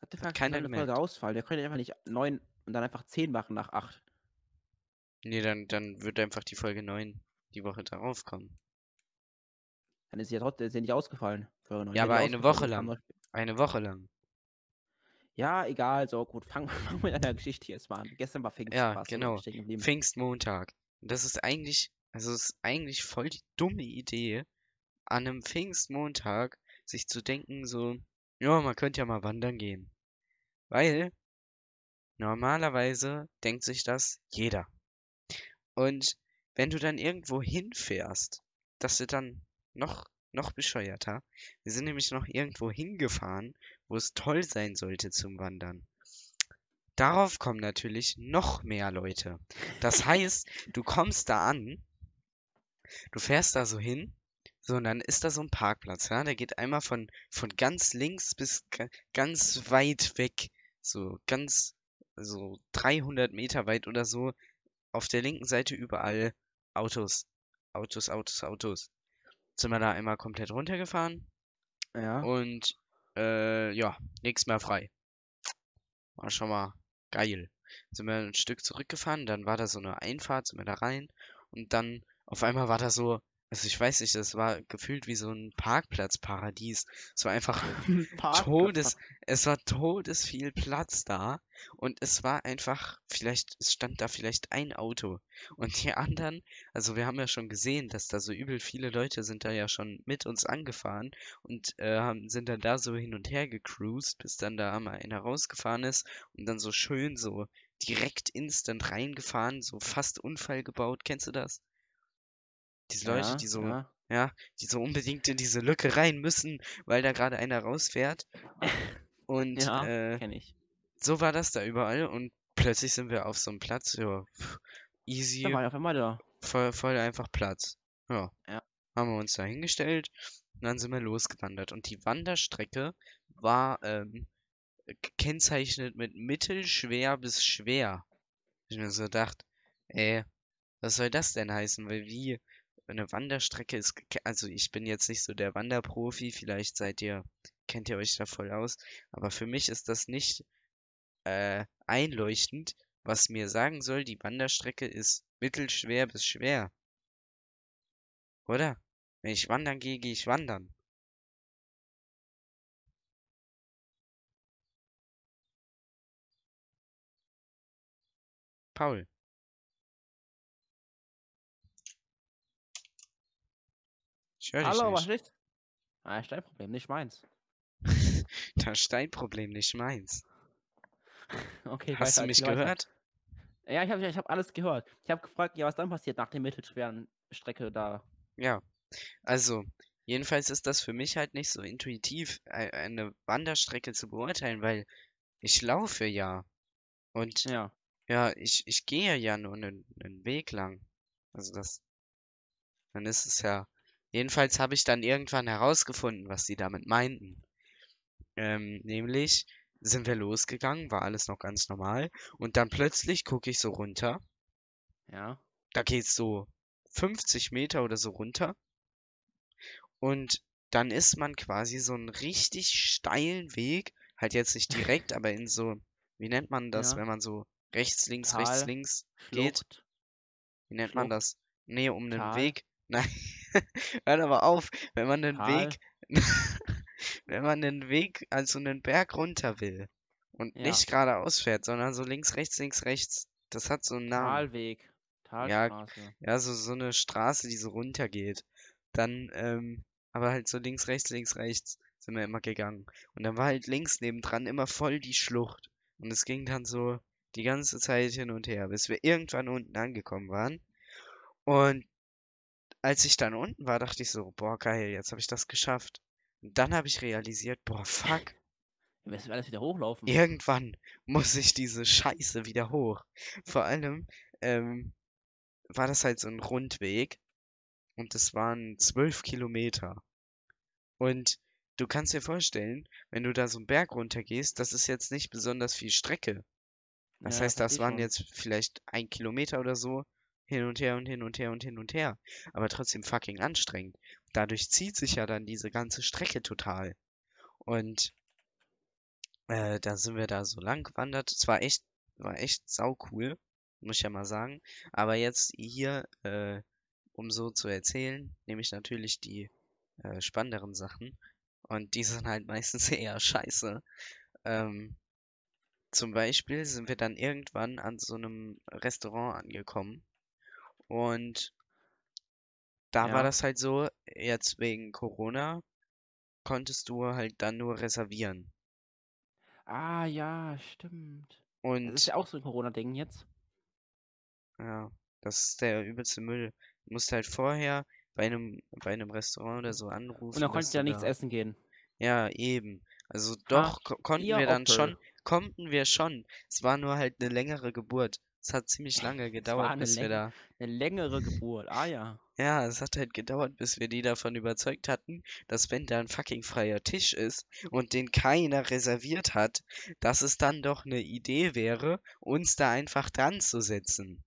Hat der Fuck, keiner eine gemerkt. Folge Ausfall. Der könnte einfach nicht 9 und dann einfach 10 machen nach 8. Nee, dann, dann wird einfach die Folge 9. Die Woche darauf kommen. Dann ist sie ja trotzdem ist sie nicht ausgefallen. Ja, aber eine Woche lang. Eine Woche lang. Ja, egal, so gut. Fangen wir fang mit einer Geschichte jetzt mal an. Gestern war Pfingsten. Ja, genau. Pfingstmontag. Und das ist eigentlich, also es ist eigentlich voll die dumme Idee, an einem Pfingstmontag sich zu denken, so, ja, man könnte ja mal wandern gehen. Weil normalerweise denkt sich das jeder. Und wenn du dann irgendwo hinfährst, dass du dann noch, noch bescheuerter. Wir sind nämlich noch irgendwo hingefahren, wo es toll sein sollte zum Wandern. Darauf kommen natürlich noch mehr Leute. Das heißt, du kommst da an, du fährst da so hin, so, und dann ist da so ein Parkplatz, ja, der geht einmal von, von ganz links bis ga- ganz weit weg, so ganz, so 300 Meter weit oder so, auf der linken Seite überall Autos, Autos, Autos, Autos. Sind wir da einmal komplett runtergefahren Ja. und, äh, ja, nichts mehr frei. War schon mal geil. Sind wir ein Stück zurückgefahren, dann war da so eine Einfahrt, sind wir da rein und dann auf einmal war da so, also ich weiß nicht, das war gefühlt wie so ein Parkplatzparadies. Es war einfach Todes, es war todes viel Platz da und es war einfach, vielleicht, es stand da vielleicht ein Auto und die anderen, also wir haben ja schon gesehen, dass da so übel viele Leute sind da ja schon mit uns angefahren und äh, haben, sind dann da so hin und her gecruised, bis dann da mal einer rausgefahren ist und dann so schön so direkt instant reingefahren, so fast Unfall gebaut, kennst du das? Diese Leute, ja, die so Ja. ja, die so unbedingt in diese Lücke rein müssen, weil da gerade einer rausfährt. Und Ja, äh, so war das da überall und plötzlich sind wir auf so einem Platz, ja, easy, Da war auf einmal da. voll, voll einfach Platz. Ja. Ja. Haben wir uns da hingestellt und dann sind wir losgewandert. Und die Wanderstrecke war ähm, gekennzeichnet mit mittelschwer bis schwer. Ich mir so gedacht, ey, was soll das denn heißen? Weil wie eine Wanderstrecke ist, also ich bin jetzt nicht so der Wanderprofi, vielleicht seid ihr, kennt ihr euch da voll aus, aber für mich ist das nicht äh, einleuchtend, was mir sagen soll, die Wanderstrecke ist mittelschwer bis schwer. Oder? Wenn ich wandern gehe, gehe ich wandern. Paul. Ich höre dich Hallo, was nicht. ist? Ah, ist dein Problem, nicht meins. Das Steinproblem, nicht meins. Okay, Hast du mich gehört? Ja, ich habe ich hab alles gehört. Ich habe gefragt, ja, was dann passiert nach der mittelschweren Strecke da. Ja. Also, jedenfalls ist das für mich halt nicht so intuitiv, ei- eine Wanderstrecke zu beurteilen, weil ich laufe ja. Und Ja. ja, ich, ich gehe ja nur einen, einen Weg lang. Also das, dann ist es ja. Jedenfalls habe ich dann irgendwann herausgefunden, was sie damit meinten. Ähm, nämlich sind wir losgegangen, war alles noch ganz normal. Und dann plötzlich gucke ich so runter. Ja. Da geht's so 50 Meter oder so runter. Und dann ist man quasi so einen richtig steilen Weg, halt jetzt nicht direkt, aber in so, wie nennt man das, Ja. wenn man so rechts, links, rechts, Tal, links geht? Schlucht. Wie nennt man Schlucht. das? Nee, um einen Tal. Weg. Nein, hört aber auf, wenn man den Tal. Weg, wenn man den Weg, also einen Berg runter will und Ja. nicht geradeaus fährt, sondern so links, rechts, links, rechts. Das hat so einen Namen. Talweg. Talstraße. Ja, so, so eine Straße, die so runtergeht. Dann, ähm, aber halt so links, rechts, links, rechts sind wir immer gegangen. Und dann war halt links nebendran immer voll die Schlucht. Und es ging dann so die ganze Zeit hin und her, bis wir irgendwann unten angekommen waren. Und als ich dann unten war, dachte ich so, boah, geil, jetzt habe ich das geschafft. Und dann habe ich realisiert, boah, fuck, Wir müssen alles wieder hochlaufen. Irgendwann muss ich diese Scheiße wieder hoch. Vor allem ähm, war das halt so ein Rundweg und es waren zwölf Kilometer. Und du kannst dir vorstellen, wenn du da so einen Berg runtergehst, das ist jetzt nicht besonders viel Strecke. Das Ja, heißt, das waren schon. jetzt vielleicht ein Kilometer oder so hin und her und hin und her und hin und her. Aber trotzdem fucking anstrengend. Dadurch zieht sich ja dann diese ganze Strecke total. Und äh, da sind wir da so lang gewandert. Es war echt, war echt sau cool, muss ich ja mal sagen. Aber jetzt hier äh, um so zu erzählen, nehme ich natürlich die äh, spannenderen Sachen. Und die sind halt meistens eher scheiße. Ähm, zum Beispiel sind wir dann irgendwann an so einem Restaurant angekommen. Und da war Ja. das halt so, jetzt wegen Corona konntest du halt dann nur reservieren. Ah, ja, stimmt. Das ist Und ja auch so ein Corona-Ding jetzt. ja, das ist der übelste Müll. Du musst halt vorher bei einem, bei einem Restaurant oder so Und anrufen, dann dass konntet du nichts da. essen gehen. Ja, eben. Also Ha, doch, ko konnten wir dann Opel. schon, konnten wir schon. Es war nur halt eine längere Geburt. Es hat ziemlich lange gedauert, bis wir da. eine längere Geburt. Ah ja. Ja, es hat halt gedauert, bis wir die davon überzeugt hatten, dass wenn da ein fucking freier Tisch ist und den keiner reserviert hat, dass es dann doch eine Idee wäre, uns da einfach dran zu setzen.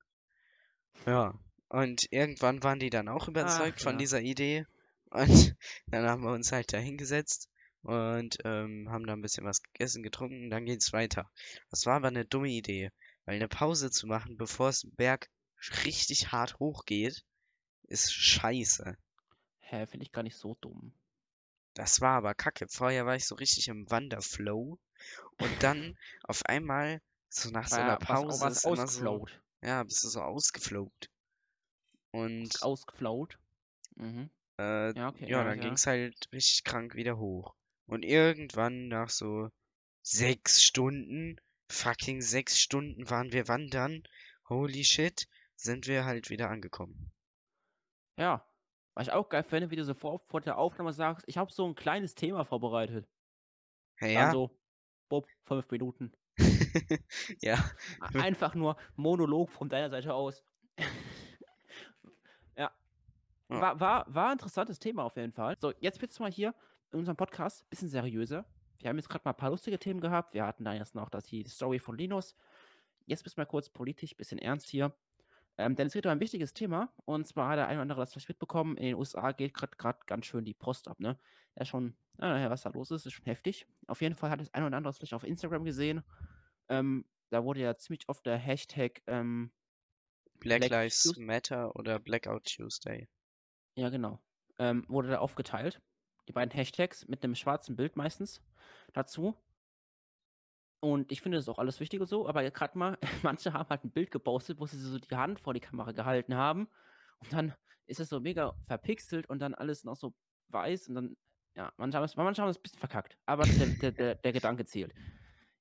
Ja, und irgendwann waren die dann auch Ach überzeugt von ja. dieser Idee und dann haben wir uns halt da hingesetzt und ähm, haben da ein bisschen was gegessen, getrunken, dann geht's weiter. Das war aber eine dumme Idee, weil eine Pause zu machen, bevor es Berg richtig hart hochgeht, ist scheiße. Hä, finde ich gar nicht so dumm. Das war aber kacke. Vorher war ich so richtig im Wanderflow und dann auf einmal, so nach so einer ja was, Pause, was ist immer so, ja, bist du so ausgeflowt. Und Ausgeflowt. Mhm. äh, Ja, okay, ja, ja, dann ja. ging's halt richtig krank wieder hoch. Und irgendwann nach so sechs Stunden, fucking sechs Stunden waren wir wandern, holy shit, sind wir halt wieder angekommen. Ja. Was ich auch geil finde, wie du so vor, vor der Aufnahme sagst, ich habe so ein kleines Thema vorbereitet. Ja, Dann ja, so, bob, fünf Minuten. ja, Einfach nur Monolog von deiner Seite aus. ja. War, war, war ein interessantes Thema auf jeden Fall. So, jetzt wird's mal hier in unserem Podcast ein bisschen seriöser. Wir haben jetzt gerade mal ein paar lustige Themen gehabt. Wir hatten da jetzt noch das, die Story von Linus. Jetzt bist mal kurz politisch, bisschen ernst hier. Ähm, denn es geht um ein wichtiges Thema. Und zwar hat der eine oder andere das vielleicht mitbekommen. In den USA geht gerade ganz schön die Post ab, ne? Ja, schon, äh, was da los ist, ist schon heftig. Auf jeden Fall hat das eine oder andere vielleicht auf Instagram gesehen. Ähm, da wurde ja ziemlich oft der Hashtag, ähm, Black Black Lives Tues- Matter oder Blackout Tuesday. ja genau, ähm, wurde da aufgeteilt. Die beiden Hashtags mit einem schwarzen Bild meistens dazu. Und ich finde das ist auch alles wichtig und so, aber gerade mal, manche haben halt ein Bild gepostet, wo sie so die Hand vor die Kamera gehalten haben. Und dann ist es so mega verpixelt und dann alles noch so weiß und dann, ja, manche haben es, manche haben es ein bisschen verkackt. Aber der, der, der, der Gedanke zählt.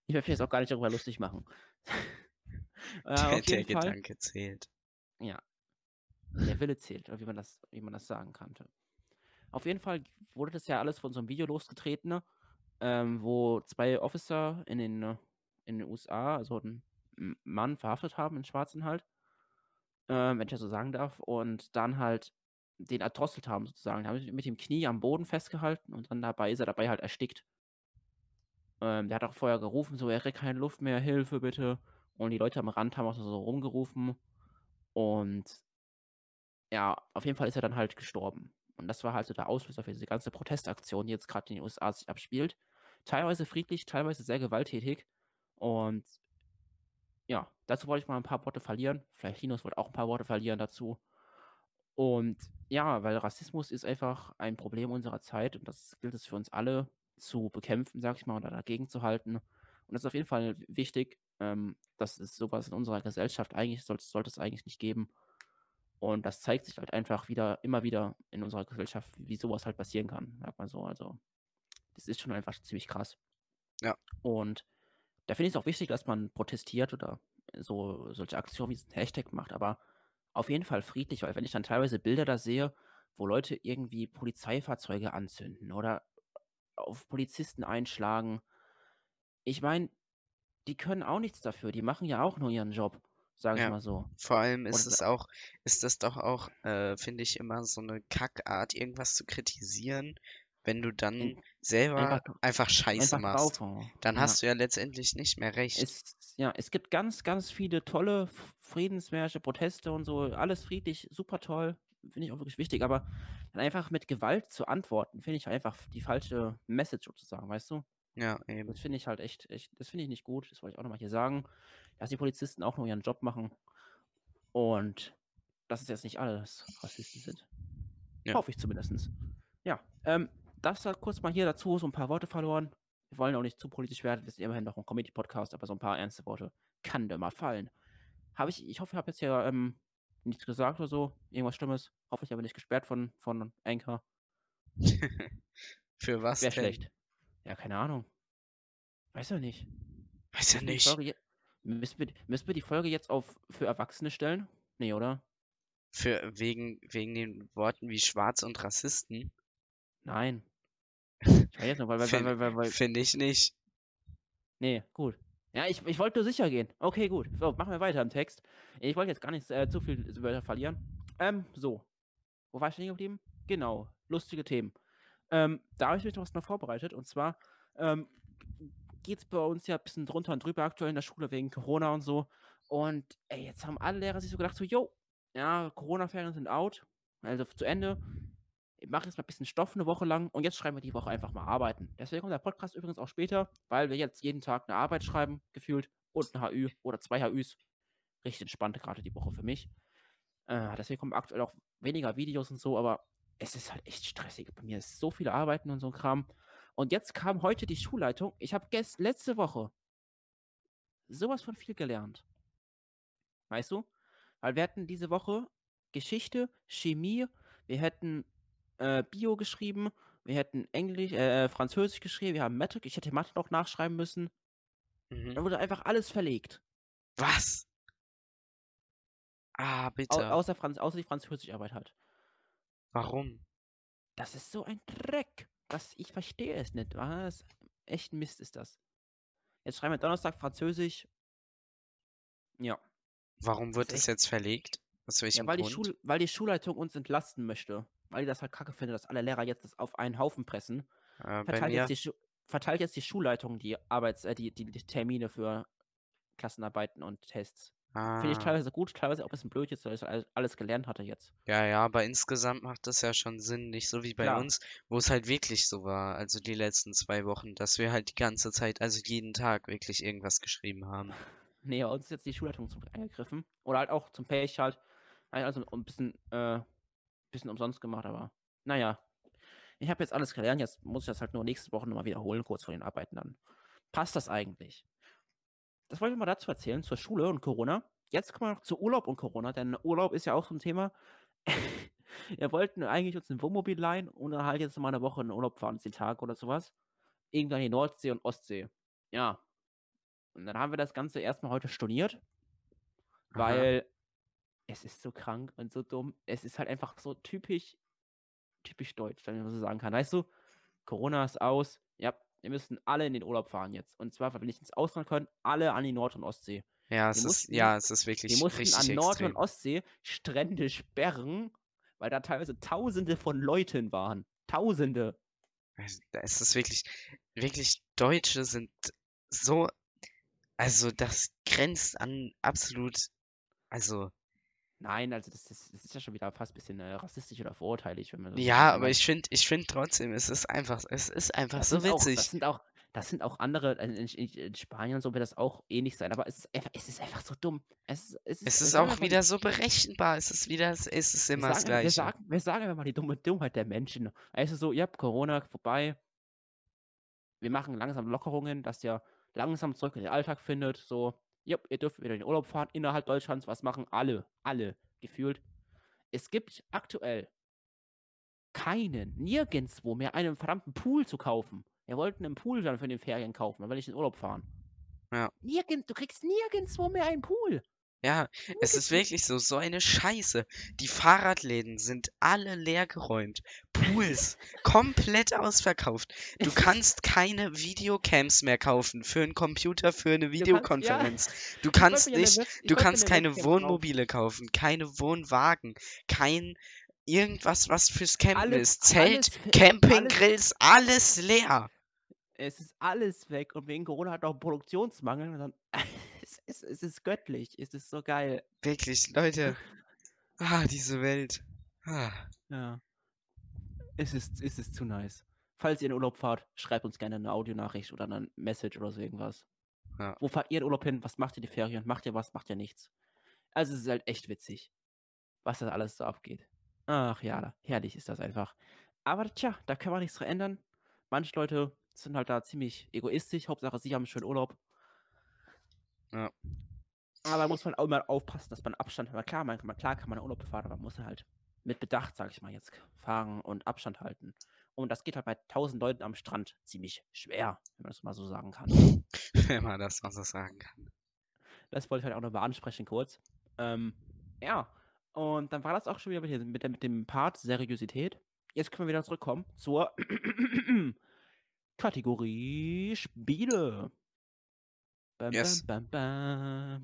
Ich möchte jetzt auch gar nicht darüber lustig machen. äh, Der, auf der. Gedanke zählt. Ja. Der Wille zählt, oder wie man das, wie man das sagen kannte. Auf jeden Fall wurde das ja alles von so einem Video losgetreten, ne, ähm, wo zwei Officer in den, äh, in den USA, also einen Mann verhaftet haben, einen Schwarzen halt, ähm, wenn ich das so sagen darf, und dann halt den erdrosselt haben sozusagen. Haben sich mit dem Knie am Boden festgehalten und dann dabei ist er dabei halt erstickt. Ähm, der hat auch vorher gerufen, so, er kriegt keine Luft mehr, Hilfe bitte. Und die Leute am Rand haben auch so rumgerufen. Und ja, auf jeden Fall ist er dann halt gestorben. Und das war halt so der Auslöser für diese ganze Protestaktion, die jetzt gerade in den USA sich abspielt. Teilweise friedlich, teilweise sehr gewalttätig. Und ja, dazu wollte ich mal ein paar Worte verlieren. Vielleicht Linus wollte auch ein paar Worte verlieren dazu. Und ja, weil Rassismus ist einfach ein Problem unserer Zeit und das gilt es für uns alle zu bekämpfen, sag ich mal, oder dagegen zu halten. Und das ist auf jeden Fall wichtig, ähm, dass es sowas in unserer Gesellschaft eigentlich sollte, sollte es eigentlich nicht geben. Und das zeigt sich halt einfach wieder, immer wieder in unserer Gesellschaft, wie sowas halt passieren kann, sag mal so. Also, das ist schon einfach ziemlich krass. Ja. Und da finde ich es auch wichtig, dass man protestiert oder so solche Aktionen wie diesen Hashtag macht, aber auf jeden Fall friedlich, weil wenn ich dann teilweise Bilder da sehe, wo Leute irgendwie Polizeifahrzeuge anzünden oder auf Polizisten einschlagen, ich meine, die können auch nichts dafür, die machen ja auch nur ihren Job, sage ich Ja. mal so. Vor allem ist Und- es auch, ist das doch auch, äh, finde ich, immer so eine Kackart, irgendwas zu kritisieren, wenn du dann In- selber einfach- einfach Scheiße Einfach machst. Dann Ja. hast du ja letztendlich nicht mehr recht. Es, ja, es gibt ganz, ganz viele tolle Friedensmärsche, Proteste und so, alles friedlich, super toll, finde ich auch wirklich wichtig, aber dann einfach mit Gewalt zu antworten, finde ich einfach die falsche Message sozusagen, weißt du? Ja, eben. Das finde ich halt echt, echt, das finde ich nicht gut, das wollte ich auch nochmal hier sagen, dass die Polizisten auch nur ihren Job machen und dass es jetzt nicht alles Rassisten sind. Ja. Hoffe ich zumindest. Ja, ähm, das hat kurz mal hier dazu so ein paar Worte verloren. Wir wollen auch nicht zu politisch werden, wir sind immerhin noch ein Comedy-Podcast, aber so ein paar ernste Worte kann da mal fallen. Habe ich, ich hoffe, ich habe jetzt hier ähm, nichts gesagt oder so, irgendwas Schlimmes. Hoffe ich aber nicht gesperrt von, von Anchor. Für was Wäre schlecht. Ja, keine Ahnung. Weiß ja nicht. Weiß ja nicht. Folge Müssen wir, müssen wir die Folge jetzt auf für Erwachsene stellen? Nee, oder? Für, wegen, wegen den Worten wie schwarz und Rassisten? Nein. Ich weiß jetzt noch, weil, weil, Fin- weil, weil, weil, Finde ich nicht. Nee, gut. Ja, ich, ich wollte nur sicher gehen. Okay, gut. So, machen wir weiter im Text. Ich wollte jetzt gar nicht äh, zu viel Wörter verlieren. Ähm, so. Wo war ich stehen geblieben? Genau. Lustige Themen. Ähm, da habe ich mich noch was noch vorbereitet. Und zwar ähm, geht es bei uns ja ein bisschen drunter und drüber aktuell in der Schule wegen Corona und so. Und ey, jetzt haben alle Lehrer sich so gedacht, so, yo, ja, Corona-Ferien sind out. Also zu Ende. Ich mache jetzt mal ein bisschen Stoff eine Woche lang und jetzt schreiben wir die Woche einfach mal arbeiten. Deswegen kommt der Podcast übrigens auch später, weil wir jetzt jeden Tag eine Arbeit schreiben, gefühlt, und ein HÜ oder zwei HÜs. Richtig entspannt gerade die Woche für mich. Äh, deswegen kommen aktuell auch weniger Videos und so, aber es ist halt echt stressig. Bei mir ist so viele Arbeiten und so ein Kram. Und jetzt kam heute die Schulleitung. Ich habe letzte Woche sowas von viel gelernt. Weißt du? Weil wir hatten diese Woche Geschichte, Chemie, wir hätten äh, Bio geschrieben, wir hätten Englisch, äh, Französisch geschrieben, wir haben Mathe, ich hätte Mathe noch nachschreiben müssen. Mhm. Da wurde einfach alles verlegt. Was? Ah, Au bitte. außer, Franz außer die Französischarbeit halt. Warum? Das ist so ein Dreck. Das, ich verstehe es nicht. Was? Echt Mist ist das. Jetzt schreiben wir Donnerstag Französisch. Ja. Warum wird es jetzt verlegt? Aus Ja, welchem weil die, Grund? Schul weil die Schulleitung uns entlasten möchte. Weil die das halt kacke findet, dass alle Lehrer jetzt das auf einen Haufen pressen. Äh, Verteilt jetzt, die verteilt jetzt die Schulleitung die Arbeits äh, die, die, die Termine für Klassenarbeiten und Tests. Finde ich ah, teilweise gut, teilweise auch ein bisschen blöd jetzt, weil ich alles, alles gelernt hatte jetzt. ja, ja, aber insgesamt macht das ja schon Sinn, nicht so wie bei Klar. uns, wo es halt wirklich so war, also die letzten zwei Wochen, dass wir halt die ganze Zeit, also jeden Tag wirklich irgendwas geschrieben haben. Nee, bei uns ist jetzt die Schulleitung zum eingegriffen. Oder halt auch zum Pech halt. Also ein bisschen, äh, bisschen umsonst gemacht, aber naja. Ich habe jetzt alles gelernt, jetzt muss ich das halt nur nächste Woche nochmal wiederholen, kurz vor den Arbeiten dann. Passt das eigentlich? Das wollte ich mal dazu erzählen, zur Schule und Corona. Jetzt kommen wir noch zu Urlaub und Corona, denn Urlaub ist ja auch so ein Thema. Wir wollten eigentlich uns ein Wohnmobil leihen und dann halt jetzt mal eine Woche in den Urlaub fahren, zehn Tage oder sowas. Irgendwann in die Nordsee und Ostsee. Ja. Und dann haben wir das Ganze erstmal heute storniert, Aha. Es ist so krank und so dumm. Es ist halt einfach so typisch, typisch deutsch, wenn man so sagen kann. Weißt du, Corona ist aus. Ja, wir müssen alle in den Urlaub fahren jetzt. Und zwar, weil wir nicht ins Ausland können, alle an die Nord- und Ostsee. Ja, es Wir ist, mussten- ja, es ist Wir wirklich mussten richtig an Nord- extrem. und Ostsee Strände sperren, weil da teilweise Tausende von Leuten waren. Tausende. Also, da ist es wirklich, wirklich Deutsche sind so, also das grenzt an absolut, also Nein, also das ist, das ist ja schon wieder fast ein bisschen äh, rassistisch oder verurteilig, wenn man so ja, aber ich finde, ich finde trotzdem, es ist einfach, es ist einfach Das so sind auch, das witzig. sind auch, das sind auch andere, in, in, Spanien und so wird das auch ähnlich sein, aber es ist einfach, es ist einfach so dumm. Es, ist- es, Es wir ist auch wieder so berechenbar, es ist wieder, es ist wir immer das sagen, wir, Gleiche. sagen, wir sagen einfach mal die dumme Dummheit der Menschen. Also so, ja, Corona vorbei. Wir machen langsam Lockerungen, dass ihr langsam zurück in den Alltag findet. So, ja, ihr dürft wieder in den Urlaub fahren, innerhalb Deutschlands. Was machen alle? Alle, gefühlt. Es gibt aktuell keinen, nirgendwo mehr einen verdammten Pool zu kaufen. Wir wollten einen Pool dann für den Ferien kaufen, will ich in den Urlaub fahren. Ja. Nirgend, du kriegst nirgendwo mehr einen Pool. Ja, es ist wirklich so, so eine Scheiße. Die Fahrradläden sind alle leer geräumt. Pools komplett ausverkauft. Du kannst keine Videocams mehr kaufen für einen Computer, für eine kannst- ja. Videokonferenz. Du kannst nicht, du kannst eine keine. Wohnmobile kaufen, keine Wohnwagen, kein irgendwas, was fürs Campen Alles- ist. Zelt, alles für- Campinggrills, alles leer. Es ist alles weg und wegen Corona hat auch Produktionsmangel. Es, ist, es ist göttlich, es ist so geil. Wirklich, Leute. Ah, diese Welt. Ah. Ja. Es ist, es ist zu nice. Falls ihr in Urlaub fahrt, schreibt uns gerne eine Audionachricht oder eine Message oder so irgendwas. Ja. Wo fahrt ihr in Urlaub hin? Was macht ihr die Ferien? Macht ihr was? Macht ihr nichts? Also es ist halt echt witzig. was das alles so abgeht. Ach ja, herrlich ist das einfach. Aber tja, da kann man nichts dran ändern. Manche Leute sind halt da ziemlich egoistisch. Hauptsache, sie haben einen schönen Urlaub. Ja. Aber muss man auch immer aufpassen, dass man Abstand hat. Klar, man, man, klar kann man Urlaub fahren, aber man muss halt mit Bedacht, sag ich mal, jetzt fahren und Abstand halten. Und das geht halt bei tausend Leuten am Strand ziemlich schwer, wenn man das mal so sagen kann. Wenn man das mal so sagen kann. Das wollte ich halt auch noch mal ansprechen kurz. Ähm, ja, und dann war das auch schon wieder mit, mit dem Part Seriosität. Jetzt können wir wieder zurückkommen zur Kategorie Spiele. Bam, Yes. bam, bam,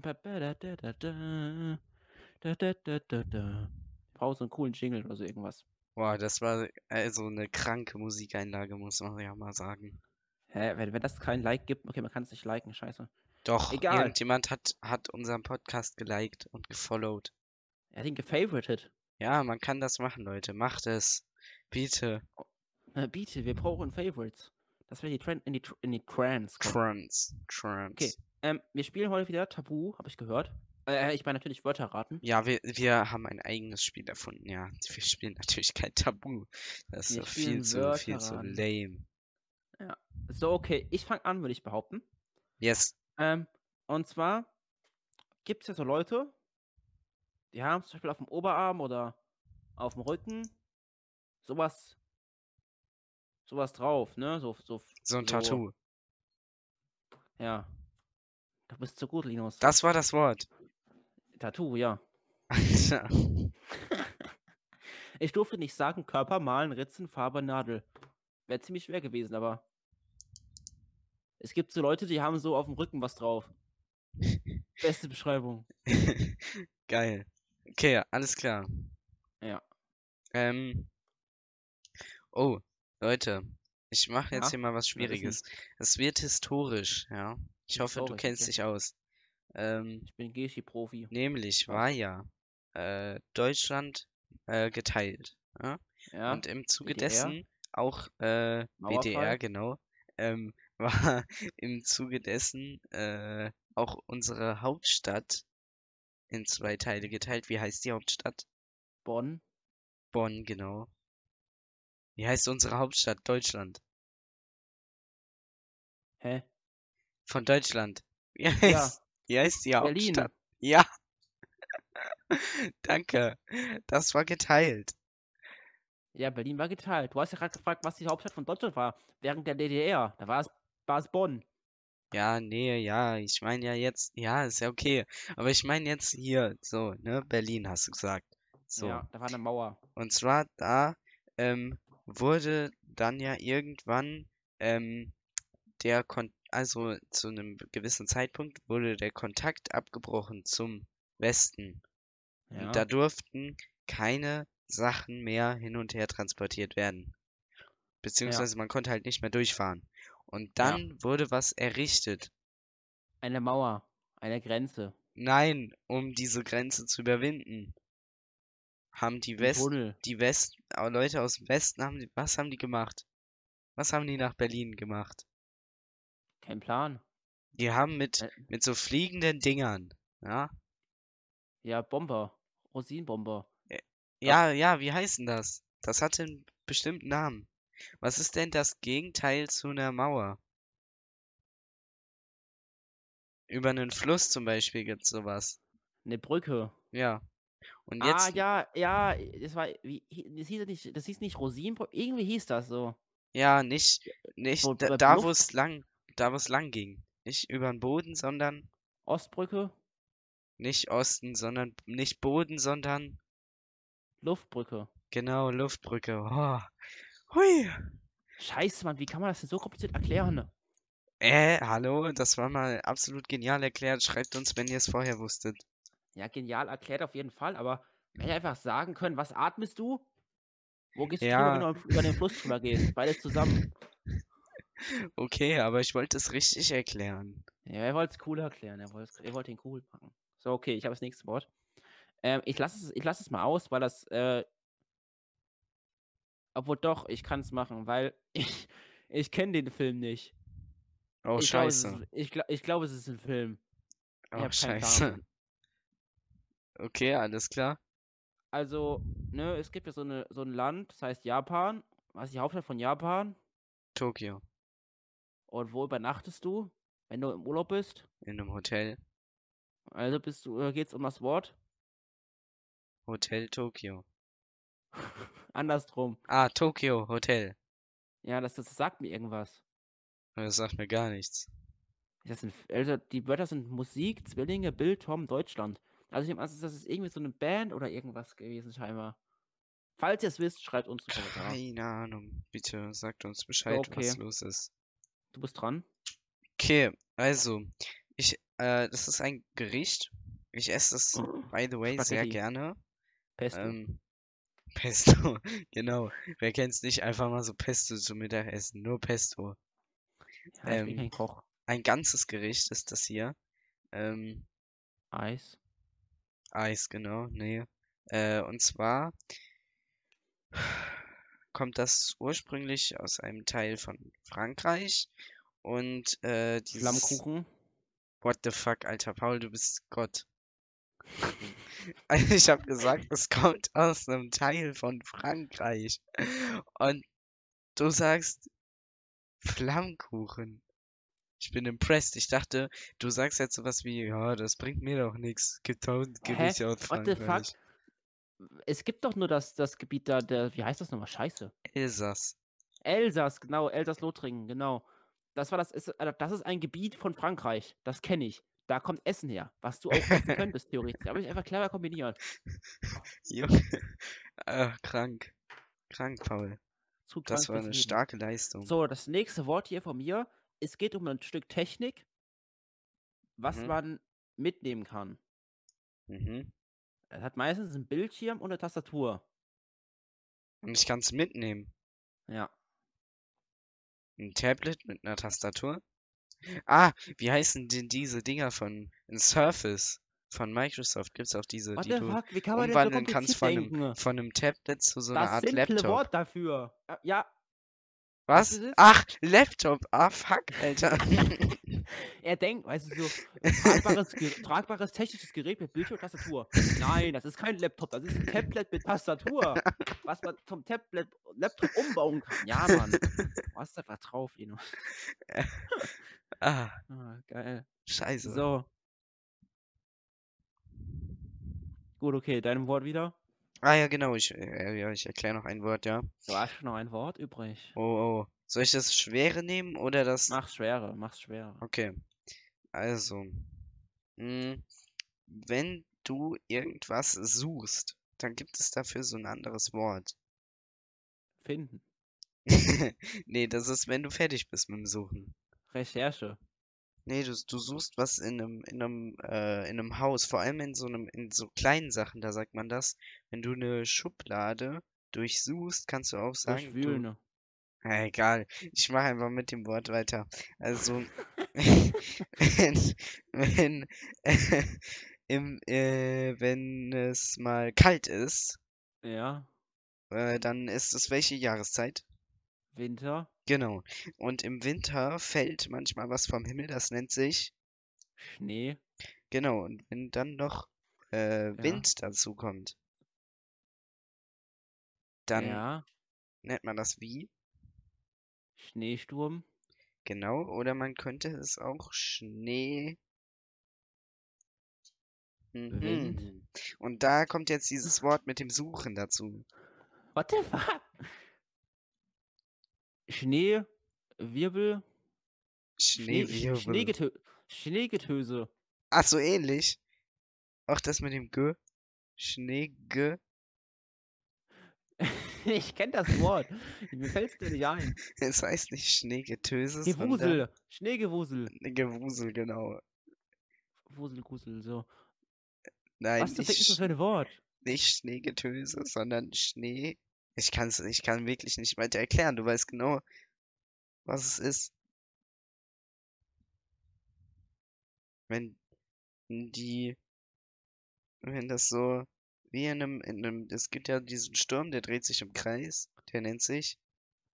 brauche so einen coolen Jingle oder so irgendwas. Boah, das war also eine kranke Musikeinlage, muss man ja mal sagen. Hä, wenn, wenn das kein Like gibt, okay, man kann es nicht liken, scheiße. Doch, Egal. irgendjemand hat, hat unseren Podcast geliked und gefollowt. Er hat ihn gefavoritet. Ja, man kann das machen, Leute. Macht es. Bitte. Äh, bitte, wir brauchen Favorites. Das wäre die Trend in die, in die Trends kommen. Trans. Trans. Okay. Ähm, wir spielen heute wieder Tabu, habe ich gehört. Äh, ich meine natürlich Wörter raten. Ja, wir, wir haben ein eigenes Spiel erfunden, ja. Wir spielen natürlich kein Tabu. Das ist Wir doch viel zu, viel zu lame. So, okay, ich fange an, würde ich behaupten. Yes. Ähm, und zwar gibt es ja so Leute, die haben zum Beispiel auf dem Oberarm oder auf dem Rücken sowas, sowas drauf, ne? So, so, So ein so, Tattoo. Ja. Du bist zu gut, Linus. Das war das Wort. Tattoo, ja. Alter. Ich durfte nicht sagen, Körper, Malen, Ritzen, Farbe, Nadel. Wäre ziemlich schwer gewesen, aber. Es gibt so Leute, die haben so auf dem Rücken was drauf. Beste Beschreibung. Geil. Okay, alles klar. Ja. Ähm. Oh, Leute. Ich mache jetzt Ja, hier mal was. Schwieriges. Es wird historisch, ja. Ich hoffe, du kennst dich aus. Ähm, Ich bin Geschi-Profi. nämlich war ja äh, Deutschland äh, geteilt. Ja? Ja. Und im Zuge DDR. dessen auch äh. WDR, genau, ähm, war im Zuge dessen äh, auch unsere Hauptstadt in zwei Teile geteilt. Wie heißt die Hauptstadt? Bonn. Bonn, genau. Wie heißt unsere Hauptstadt? Deutschland. Hä? Von Deutschland. Wie Ja. heißt, wie heißt die Berlin. Hauptstadt? Ja. Danke. Das war geteilt. Ja, Berlin war geteilt. Du hast ja gerade gefragt, was die Hauptstadt von Deutschland war. Während der DDR. Da war es, war es Bonn. Ja, nee, ja, ich meine ja jetzt, ja, ist ja okay. Aber ich meine jetzt hier, so, ne, Berlin hast du gesagt. So. Ja, da war eine Mauer. Und zwar da ähm, wurde dann ja irgendwann ähm, der Kon also zu einem gewissen Zeitpunkt wurde der Kontakt abgebrochen zum Westen. Ja. Und da durften keine Sachen mehr hin und her transportiert werden. Beziehungsweise man konnte halt nicht mehr durchfahren. Und Ja. dann wurde was errichtet. Eine Mauer. Eine Grenze. Nein, um diese Grenze zu überwinden. Haben die West, Tunnel. die West, Leute aus dem Westen haben die, was haben die gemacht? Was haben die nach Berlin gemacht? Kein Plan. Die haben mit, Äh. mit so fliegenden Dingern, ja? Ja, Bomber. Rosinenbomber. Ja, ja, wie heißt denn das? Das hat einen bestimmten Namen. Was ist denn das Gegenteil zu einer Mauer? Über einen Fluss zum Beispiel gibt's sowas. Eine Brücke. Ja. Und Ah, jetzt, ja, ja, das war, wie, das hieß nicht, das hieß nicht Rosinenbrücke, irgendwie hieß das so. ja, nicht, nicht Wo- da, wo es lang, da wo es lang ging. Nicht über den Boden, sondern Ostbrücke, nicht Osten, sondern nicht Boden, sondern Luftbrücke. genau Luftbrücke. Oh. Hui. Scheiße, Mann, wie kann man das denn so kompliziert erklären? Äh, hallo, das war mal absolut genial erklärt. Schreibt uns, wenn ihr es vorher wusstet. Ja, genial erklärt auf jeden Fall, aber wenn ihr einfach sagen können, was atmest du? Wo gehst du Ja. drüber, wenn du über den Fluss drüber gehst? Beides zusammen. Okay, aber ich wollte es richtig erklären. Ja, er wollte es cool erklären, er wollte er wollte ihn cool machen. So, okay, ich habe das nächste Wort. Ähm, ich lasse es, ich lass es mal aus, weil das, äh, obwohl doch, ich kann es machen, weil ich, ich kenne den Film nicht. Oh, ich scheiße. ist, ich, glaub, ich glaube, es ist ein Film. Oh, scheiße. Okay, alles klar. Also, ne, es gibt ja so, eine, so ein Land, das heißt Japan. Was ist die Hauptstadt von Japan? Tokio. Und wo übernachtest du, wenn du im Urlaub bist? In einem Hotel. Also bist du, äh, geht's um das Wort? Hotel Tokio. Andersrum. Ah, Tokio Hotel. Ja, das, das sagt mir irgendwas. Das sagt mir gar nichts. Das sind, also die Wörter sind Musik, Zwillinge, Bild, Tom, Deutschland. Also ich nehme an, das ist irgendwie so eine Band oder irgendwas gewesen, scheinbar. Falls ihr es wisst, schreibt uns einen Kommentar. Keine Ahnung. Bitte sagt uns Bescheid, okay. was los ist. Du bist dran. Okay, also, ich, äh, das ist ein Gericht. Ich esse das, Oh, by the way, sehr Spaghetti. gerne. Pesto. Ähm, Pesto, genau. Wer kennt's nicht, einfach mal so Pesto zum Mittagessen. Nur Pesto. ja, ich bin ähm, kein Koch. Ein ganzes Gericht ist das hier. Ähm, Eis. Eis, genau, nee. Äh, und zwar kommt das ursprünglich aus einem Teil von Frankreich und äh, dieses Flammkuchen. What the fuck, alter Paul, du bist Gott. Ich habe gesagt, es kommt aus einem Teil von Frankreich und du sagst Flammkuchen. Ich bin impressed. Ich dachte, du sagst jetzt sowas wie, ja, das bringt mir doch nichts. Gibt tausend? Gerichte aus What the fuck? Es gibt doch nur das, das Gebiet da, der, wie heißt das nochmal? Scheiße. Elsass. Elsass, genau, Elsass-Lothringen, genau. Das war das, ist, äh, das ist ein Gebiet von Frankreich. Das kenne ich. Da kommt Essen her, was du auch essen könntest, theoretisch. Aber ich einfach clever kombiniert. Junge. Äh, krank. Krank, Paul. Zu krank Das war eine starke Leistung. So, das nächste Wort hier von mir. Es geht um ein Stück Technik, was Mhm. man mitnehmen kann. Mhm. Es hat meistens einen Bildschirm und eine Tastatur. Und ich kann es mitnehmen. Ja. Ein Tablet mit einer Tastatur. Ah, wie heißen denn diese Dinger von ein Surface von Microsoft? Gibt's auch diese, What die du fuck? Wie kann man denn so umwandeln kannst von einem, von einem Tablet zu so einer Das Art simple Laptop. Wort dafür. Äh, Ja, Was? Ach, Laptop. Ah, fuck, Alter. er denkt, weißt du, so tragbares, tragbares technisches Gerät mit Bildschirm und Tastatur. Nein, das ist kein Laptop, das ist ein Tablet mit Tastatur. Was man vom Tablet Laptop umbauen kann. Ja, Mann. Du hast einfach drauf, Ino. ah, Ah, geil. scheiße. So. Gut, okay, deinem Wort wieder. Ah ja, genau. Ich, äh, ja, ich erkläre noch ein Wort, ja. Du hast noch ein Wort übrig. Oh, oh. Soll ich das Schwere nehmen oder das... Mach's schwerer, mach's schwerer. Okay. Also. Mh, wenn du irgendwas suchst, dann gibt es dafür so ein anderes Wort. Finden. Nee, das ist, wenn du fertig bist mit dem Suchen. Recherche. Nee, du, du suchst was in einem, in einem, äh, in einem Haus, vor allem in so einem, in so kleinen Sachen, da sagt man das. Wenn du eine Schublade durchsuchst, kannst du auch sagen, du, Durchwühlen. ne? Ja, egal. Ich mache einfach mit dem Wort weiter. Also, wenn, wenn, im, äh, wenn es mal kalt ist, Ja. äh, dann ist es welche Jahreszeit? Winter. Genau. Und im Winter fällt manchmal was vom Himmel, das nennt sich, Schnee. genau, und wenn dann noch äh, Wind dazu kommt, dann ja. nennt man das wie? Schneesturm. Genau, oder man könnte es auch Schnee. Mhm. Und da kommt jetzt dieses Wort mit dem Suchen dazu. What the fuck? Schnee. Wirbel. Schnee, Sch- Schneewirbel. Schneegetö Schneegetöse. Ach so, ähnlich. Auch das mit dem G. Schneege. ich kenne das Wort. Mir fällt's dir nicht ein. Es heißt nicht Schneegetöse, sondern Gewusel. Schneegewusel. Gewusel, genau. Wusel, Grusel, so. Nein, Was nicht, ist das für ein Wort? nicht Schneegetöse, sondern Schnee. Ich kann's, ich kann wirklich nicht weiter erklären. Du weißt genau, was es ist. Wenn die, wenn das so wie in einem, in einem, es gibt ja diesen Sturm, der dreht sich im Kreis, der nennt sich,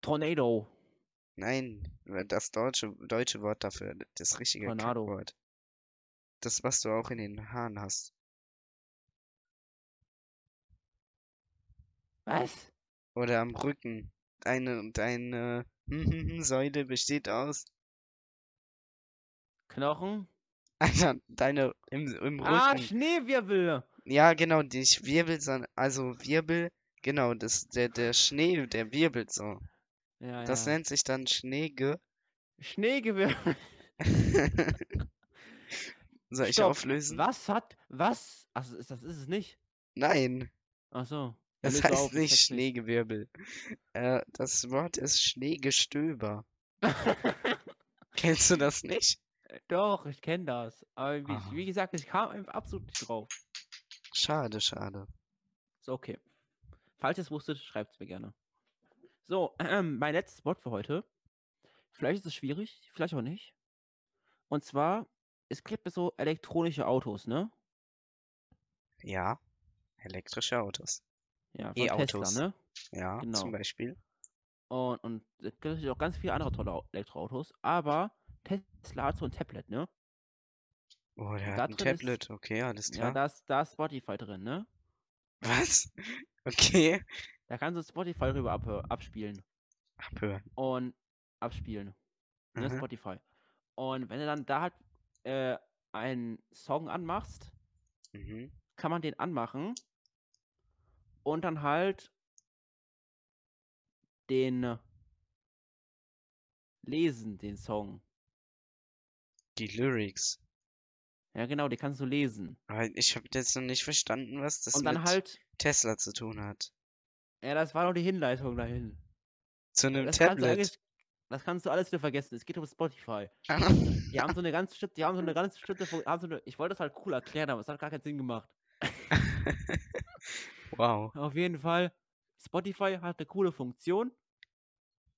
Tornado. nein, das deutsche, deutsche Wort dafür, das richtige Tornado. Wort. Das, was du auch in den Haaren hast. Was? Oder am Rücken. Deine, deine Säule besteht aus. Knochen? Alter, deine im, im Ah, Rücken. Schneewirbel. Ja, genau, nicht Wirbel, sondern also Wirbel, genau, das der der Schnee, der wirbelt so. Ja, Das ja. nennt sich dann Schneege. Schneegewirbel. Soll ich Stopp. auflösen? Was hat, was? Achso, ist- das ist es nicht. Nein, Ach so. Das heißt auf, ich nicht Schneegewirbel. Äh, das Wort ist Schneegestöber. Kennst du das nicht? Doch, ich kenne das. Aber wie, Ah. wie gesagt, ich kam einfach absolut nicht drauf. Schade, schade. Ist okay. Falls ihr es wusstet, schreibt es mir gerne. So, ähm, mein letztes Wort für heute. Vielleicht ist es schwierig, vielleicht auch nicht. Und zwar, es gibt so elektronische Autos, ne? Ja, elektrische Autos. Ja, E-Autos. ne? Ja, Genau. zum Beispiel. Und, und es gibt natürlich auch ganz viele andere tolle Au- Elektroautos, aber Tesla hat so ein Tablet, ne? Oh, der Da hat ein drin ist- Tablet. Okay, alles Ja, klar. da ist, da ist Spotify drin, ne? Was? Okay. Da kannst du Spotify rüber abhör, abspielen. Abhören. Und abspielen. Ne, Mhm. Spotify. Und wenn du dann da halt äh, einen Song anmachst, Mhm. kann man den anmachen und dann halt den lesen, den Song. Die Lyrics. Ja, genau, die kannst du lesen. Aber ich habe jetzt noch nicht verstanden, was das und dann mit halt, Tesla zu tun hat. ja, das war noch die Hinleitung dahin. Zu einem Das kannst, Tablet. eigentlich, das kannst du alles wieder vergessen. Es geht um Spotify. Die haben so eine ganz bestimmte, die haben so eine ganz bestimmte, Fu- haben so eine, ich wollte das halt cool erklären, aber es hat gar keinen Sinn gemacht. wow. Auf jeden Fall, Spotify hat eine coole Funktion.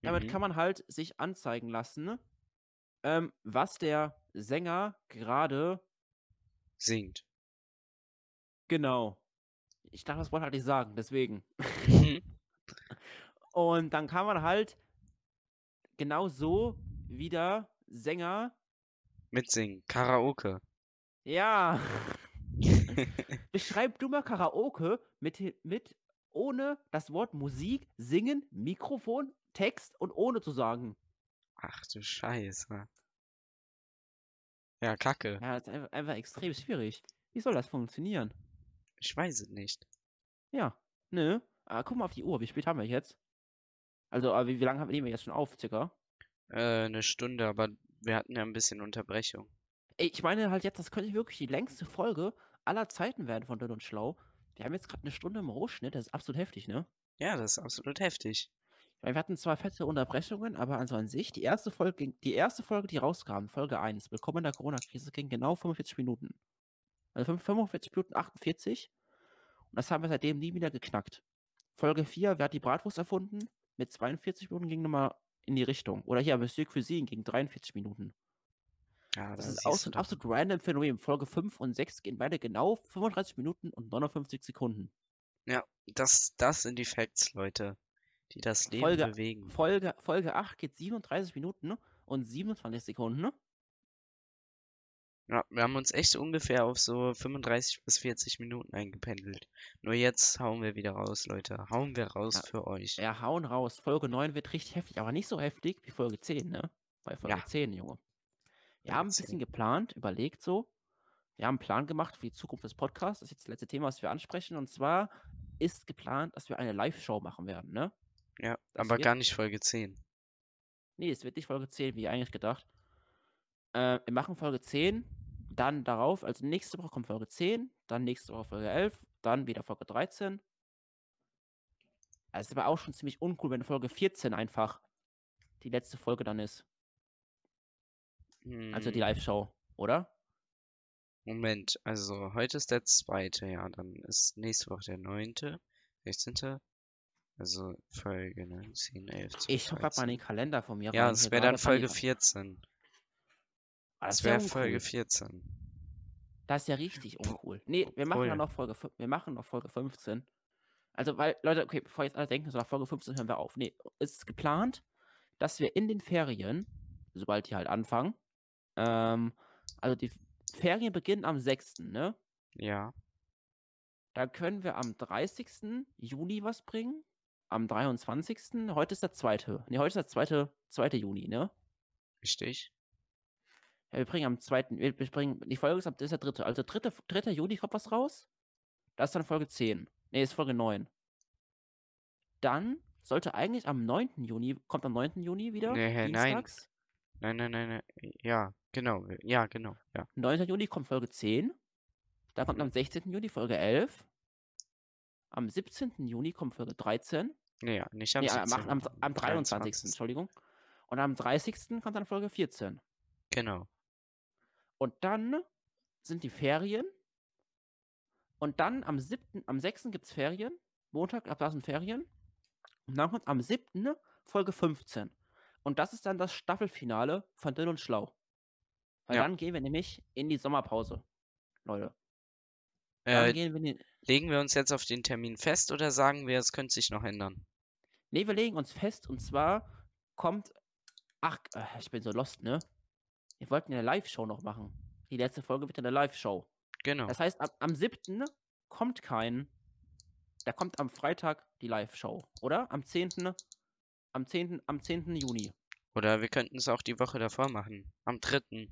Damit Mhm. kann man halt sich anzeigen lassen, ähm, was der Sänger gerade Singt. genau. Ich darf das Wort halt nicht sagen, deswegen. Mhm. Und dann kann man halt genau so wie der Sänger, Mitsingen. Karaoke. ja, beschreib du mal Karaoke mit, mit ohne das Wort Musik, Singen, Mikrofon, Text und ohne zu sagen. Ach du Scheiße. Ja, Kacke. Ja, das ist einfach, einfach extrem schwierig. Wie soll das funktionieren? Ich weiß es nicht. Ja, nö. Ah, guck mal auf die Uhr, wie spät haben wir jetzt? Also, ah, wie, wie lange haben- nehmen wir jetzt schon auf, circa? Äh, eine Stunde, aber wir hatten ja ein bisschen Unterbrechung. Ey, ich meine halt jetzt, das könnte wirklich die längste Folge aller Zeiten werden von Dünn und Schlau. Wir haben jetzt gerade eine Stunde im Rohschnitt, das ist absolut heftig, ne? Ja, das ist absolut heftig. Wir hatten zwar fette Unterbrechungen, aber also an sich, die erste Folge, die erste Folge, die rauskam, Folge 1, Willkommen in der Corona-Krise, ging genau 45 Minuten. Also fünf- 45 Minuten 48. Und das haben wir seitdem nie wieder geknackt. Folge 4, wer hat die Bratwurst erfunden? Mit 42 Minuten ging nochmal in die Richtung. Oder hier, Monsieur Cuisine ging 43 Minuten. Ja, Das da ist so ein absolut random Phänomen. Folge 5 und 6 gehen beide genau 35 Minuten und 59 Sekunden. Ja, das, das sind die Facts, Leute, die das Leben Folge- bewegen. Folge, Folge 8 geht 37 Minuten und 27 Sekunden. Ja, wir haben uns echt ungefähr auf so 35 bis 40 Minuten eingependelt. Nur jetzt hauen wir wieder raus, Leute. Hauen wir raus Ja. für euch. Ja, hauen raus. Folge 9 wird richtig heftig, aber nicht so heftig wie Folge 10, ne? Bei Folge Ja. 10, Junge. Wir Folge haben ein 10. bisschen geplant, überlegt so. Wir haben einen Plan gemacht für die Zukunft des Podcasts. Das ist jetzt das letzte Thema, was wir ansprechen. Und zwar ist geplant, dass wir eine Live-Show machen werden, ne? Ja, aber gar nicht Folge 10. Nee, es wird nicht Folge 10, wie eigentlich gedacht. Äh, wir machen Folge 10, dann darauf, also nächste Woche kommt Folge 10, dann nächste Woche Folge 11, dann wieder Folge 13. Also ist aber auch schon ziemlich uncool, wenn Folge 14 einfach die letzte Folge dann ist. Also die Hm, Live-Show, oder? Moment, also heute ist der zweite, ja, dann ist nächste Woche der neunte, 16. Also Folge 9, 10, 11, 12, Ich grad mal in 13. den Kalender von mir Ja, hier wäre dann Folge mir- 14. Ah, Das ja wäre Folge uncool. 14. Das ist ja richtig uncool. Nee, wir machen Obwohl- dann noch Folge, wir machen noch Folge 15. Also, weil, Leute, okay, bevor jetzt alle denken, so nach Folge 15 hören wir auf. Nee, es ist geplant, dass wir in den Ferien, sobald die halt anfangen, ähm, also die Ferien beginnen am 6., ne? Ja, Da können wir am 30. Juni was bringen. Am 23. Heute ist der zweite. Ne, heute ist der zweite, zweite Juni, ne? Richtig? Ja, wir bringen am zweiten, wir, bringen, die Folge ist, ist der dritte. Also dritte, 3. Juni kommt was raus. Das ist dann Folge 10. Ne, ist Folge 9. Dann sollte eigentlich am 9. Juni, kommt am 9. Juni wieder, Nee, nein. dienstags. Nein, nein, nein, nein. Ja, genau. Ja, genau. Ja. 9. Juni kommt Folge 10. Dann kommt am 16. Juni Folge 11. Am 17. Juni kommt Folge 13. Nee, ja, nicht am Nee, am, 17. am, am 23. Entschuldigung. Und am 30. kommt dann Folge 14. Genau. Und dann sind die Ferien. Und dann am 7., am 6. gibt es Ferien. Montag, ab da sind Ferien. Und dann kommt am 7. Folge 15. Und das ist dann das Staffelfinale von Dünn und Schlau. Weil Ja. dann gehen wir nämlich in die Sommerpause. Leute. Dann Äh, gehen wir in die, legen wir uns jetzt auf den Termin fest oder sagen wir, es könnte sich noch ändern? Nee, wir legen uns fest und zwar kommt. Ach, äh, ich bin so lost, ne? Wir wollten ja eine Live-Show noch machen. Die letzte Folge wird ja eine Live-Show. Genau. Das heißt, am, am 7. kommt kein. Da kommt am Freitag die Live-Show, oder? Am 10. Am 10. Am 10. Juni. Oder wir könnten es auch die Woche davor machen. Am 3.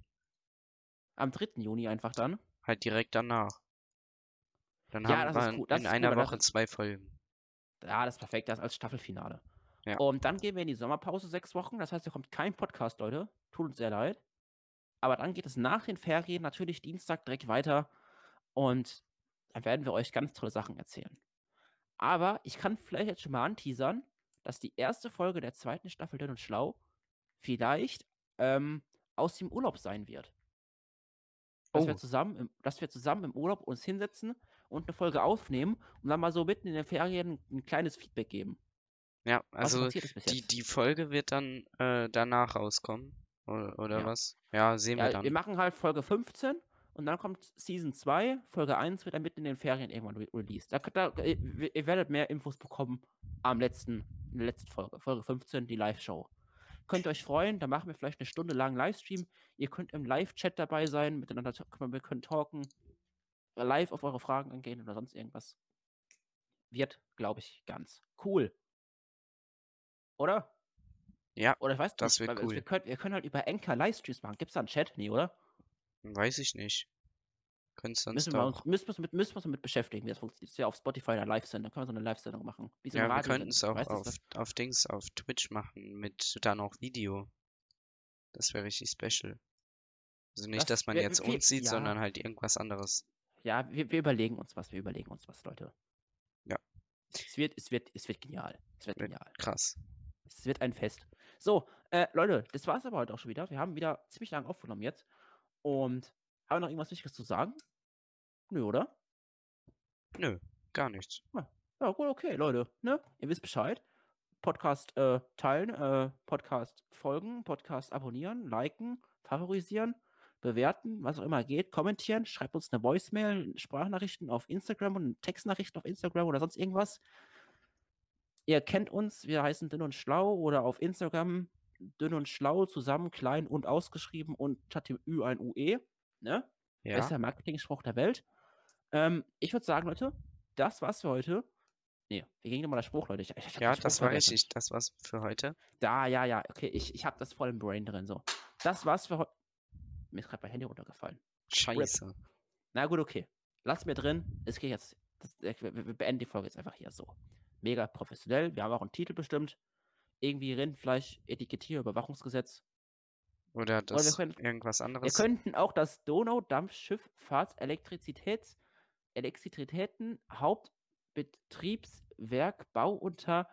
Am 3. Juni einfach dann. Halt direkt danach. Dann Ja, haben wir in ist einer Woche zwei Folgen. Ja, das ist perfekt, das als Staffelfinale. Ja. Und dann gehen wir in die Sommerpause sechs Wochen. Das heißt, da kommt kein Podcast, Leute. Tut uns sehr leid. Aber dann geht es nach den Ferien natürlich Dienstag direkt weiter. Und dann werden wir euch ganz tolle Sachen erzählen. Aber ich kann vielleicht jetzt schon mal anteasern, dass die erste Folge der zweiten Staffel Dünn und Schlau vielleicht ähm, aus dem Urlaub sein wird. Dass, wir Oh. zusammen im, dass wir zusammen im Urlaub uns hinsetzen und eine Folge aufnehmen und dann mal so mitten in den Ferien ein kleines Feedback geben. Ja, also die, die Folge wird dann äh, danach rauskommen. Oder, oder Ja. was? Ja, sehen wir Ja, dann. wir machen halt Folge 15 und dann kommt Season 2, Folge 1 wird dann mitten in den Ferien irgendwann re released. Da, könnt ihr- ihr, werdet mehr Infos bekommen am letzten, in der letzten Folge, Folge 15, die Live-Show. Könnt ihr euch freuen, da machen wir vielleicht eine Stunde lang Livestream. Ihr könnt im Live-Chat dabei sein, miteinander, wir können talken, live auf eure Fragen eingehen oder sonst irgendwas. Wird, glaube ich, ganz cool. Oder? Ja, Oder ich weiß das nicht, wird cool. wir können, wir können halt über Enker Livestreams machen. Gibt es da einen Chat? Nee, oder? Weiß ich nicht. Könntest sonst Müssen wir, uns, müssen, wir uns mit, müssen wir uns damit beschäftigen, wie das funktioniert. Ist ja auf Spotify eine Live-Sendung. Können wir so eine Live-Sendung machen. Wie so Ja, wir könnten es auch Weißt auf, das- auf Dings, auf Twitch machen, mit dann auch Video. Das wäre richtig special. Also nicht, Das dass man wär- jetzt wir- uns sieht, ja. sondern halt irgendwas anderes. Ja, wir, wir überlegen uns was. Wir überlegen uns was, Leute. Ja. Es wird, es wird, es wird genial. Es wird genial. Krass. Es wird ein Fest. So, äh, Leute, das war es aber heute auch schon wieder. Wir haben wieder ziemlich lange aufgenommen jetzt. Und haben wir noch irgendwas Wichtiges zu sagen? Nö, oder? Nö, gar nichts. Ja, gut, okay, Leute. Ne? Ihr wisst Bescheid. Podcast äh, teilen, äh, Podcast folgen, Podcast abonnieren, liken, favorisieren, bewerten, was auch immer geht, kommentieren, schreibt uns eine Voicemail, Sprachnachrichten auf Instagram und Textnachrichten auf Instagram oder sonst irgendwas. Ihr kennt uns, wir heißen Dünn und Schlau oder auf Instagram Dünn und Schlau zusammen, klein und ausgeschrieben und statt dem Ü ein UE. Ne? Ja, Bester Marketing-Spruch der Welt. Ähm, ich würde sagen, Leute, das war's für heute. Nee, wie ging nochmal der Spruch, Leute? Ich, ich, ich ja, Spruch das war vergessen. richtig. Das war's für heute. Da, ja, ja, okay, ich, ich habe das voll im Brain drin. So. Das war's für heute. Mir ist gerade mein Handy runtergefallen. Scheiße. Na gut, okay. Lass mir drin. Es geht jetzt. Das, wir, wir wir beenden die Folge jetzt einfach hier so. Mega professionell. Wir haben auch einen Titel bestimmt. Irgendwie Rindfleisch, Etikettierung, Überwachungsgesetz. Oder wir das können- irgendwas Wir anderes. könnten auch das Donau-Dampfschifffahrts-Elektrizitäts Elektrizitäten Hauptbetriebswerk Bau unter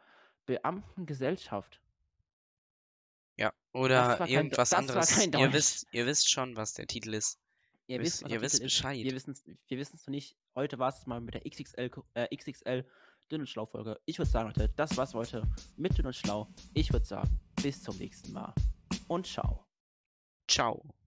Beamtengesellschaft. Oder kein- irgendwas war anderes. kein Ihr wisst, ihr wisst schon, was der Titel ist. Ihr Wisst- ihr wisst Titel ist. Bescheid. Wir wissen es wir wissen's noch nicht. Heute war es mal mit der XXL, äh, XXL Dünn und Schlau Folge. Ich würde sagen, Leute, das war's heute mit Dünn und Schlau. Ich würde sagen, bis zum nächsten Mal und ciao. Ciao.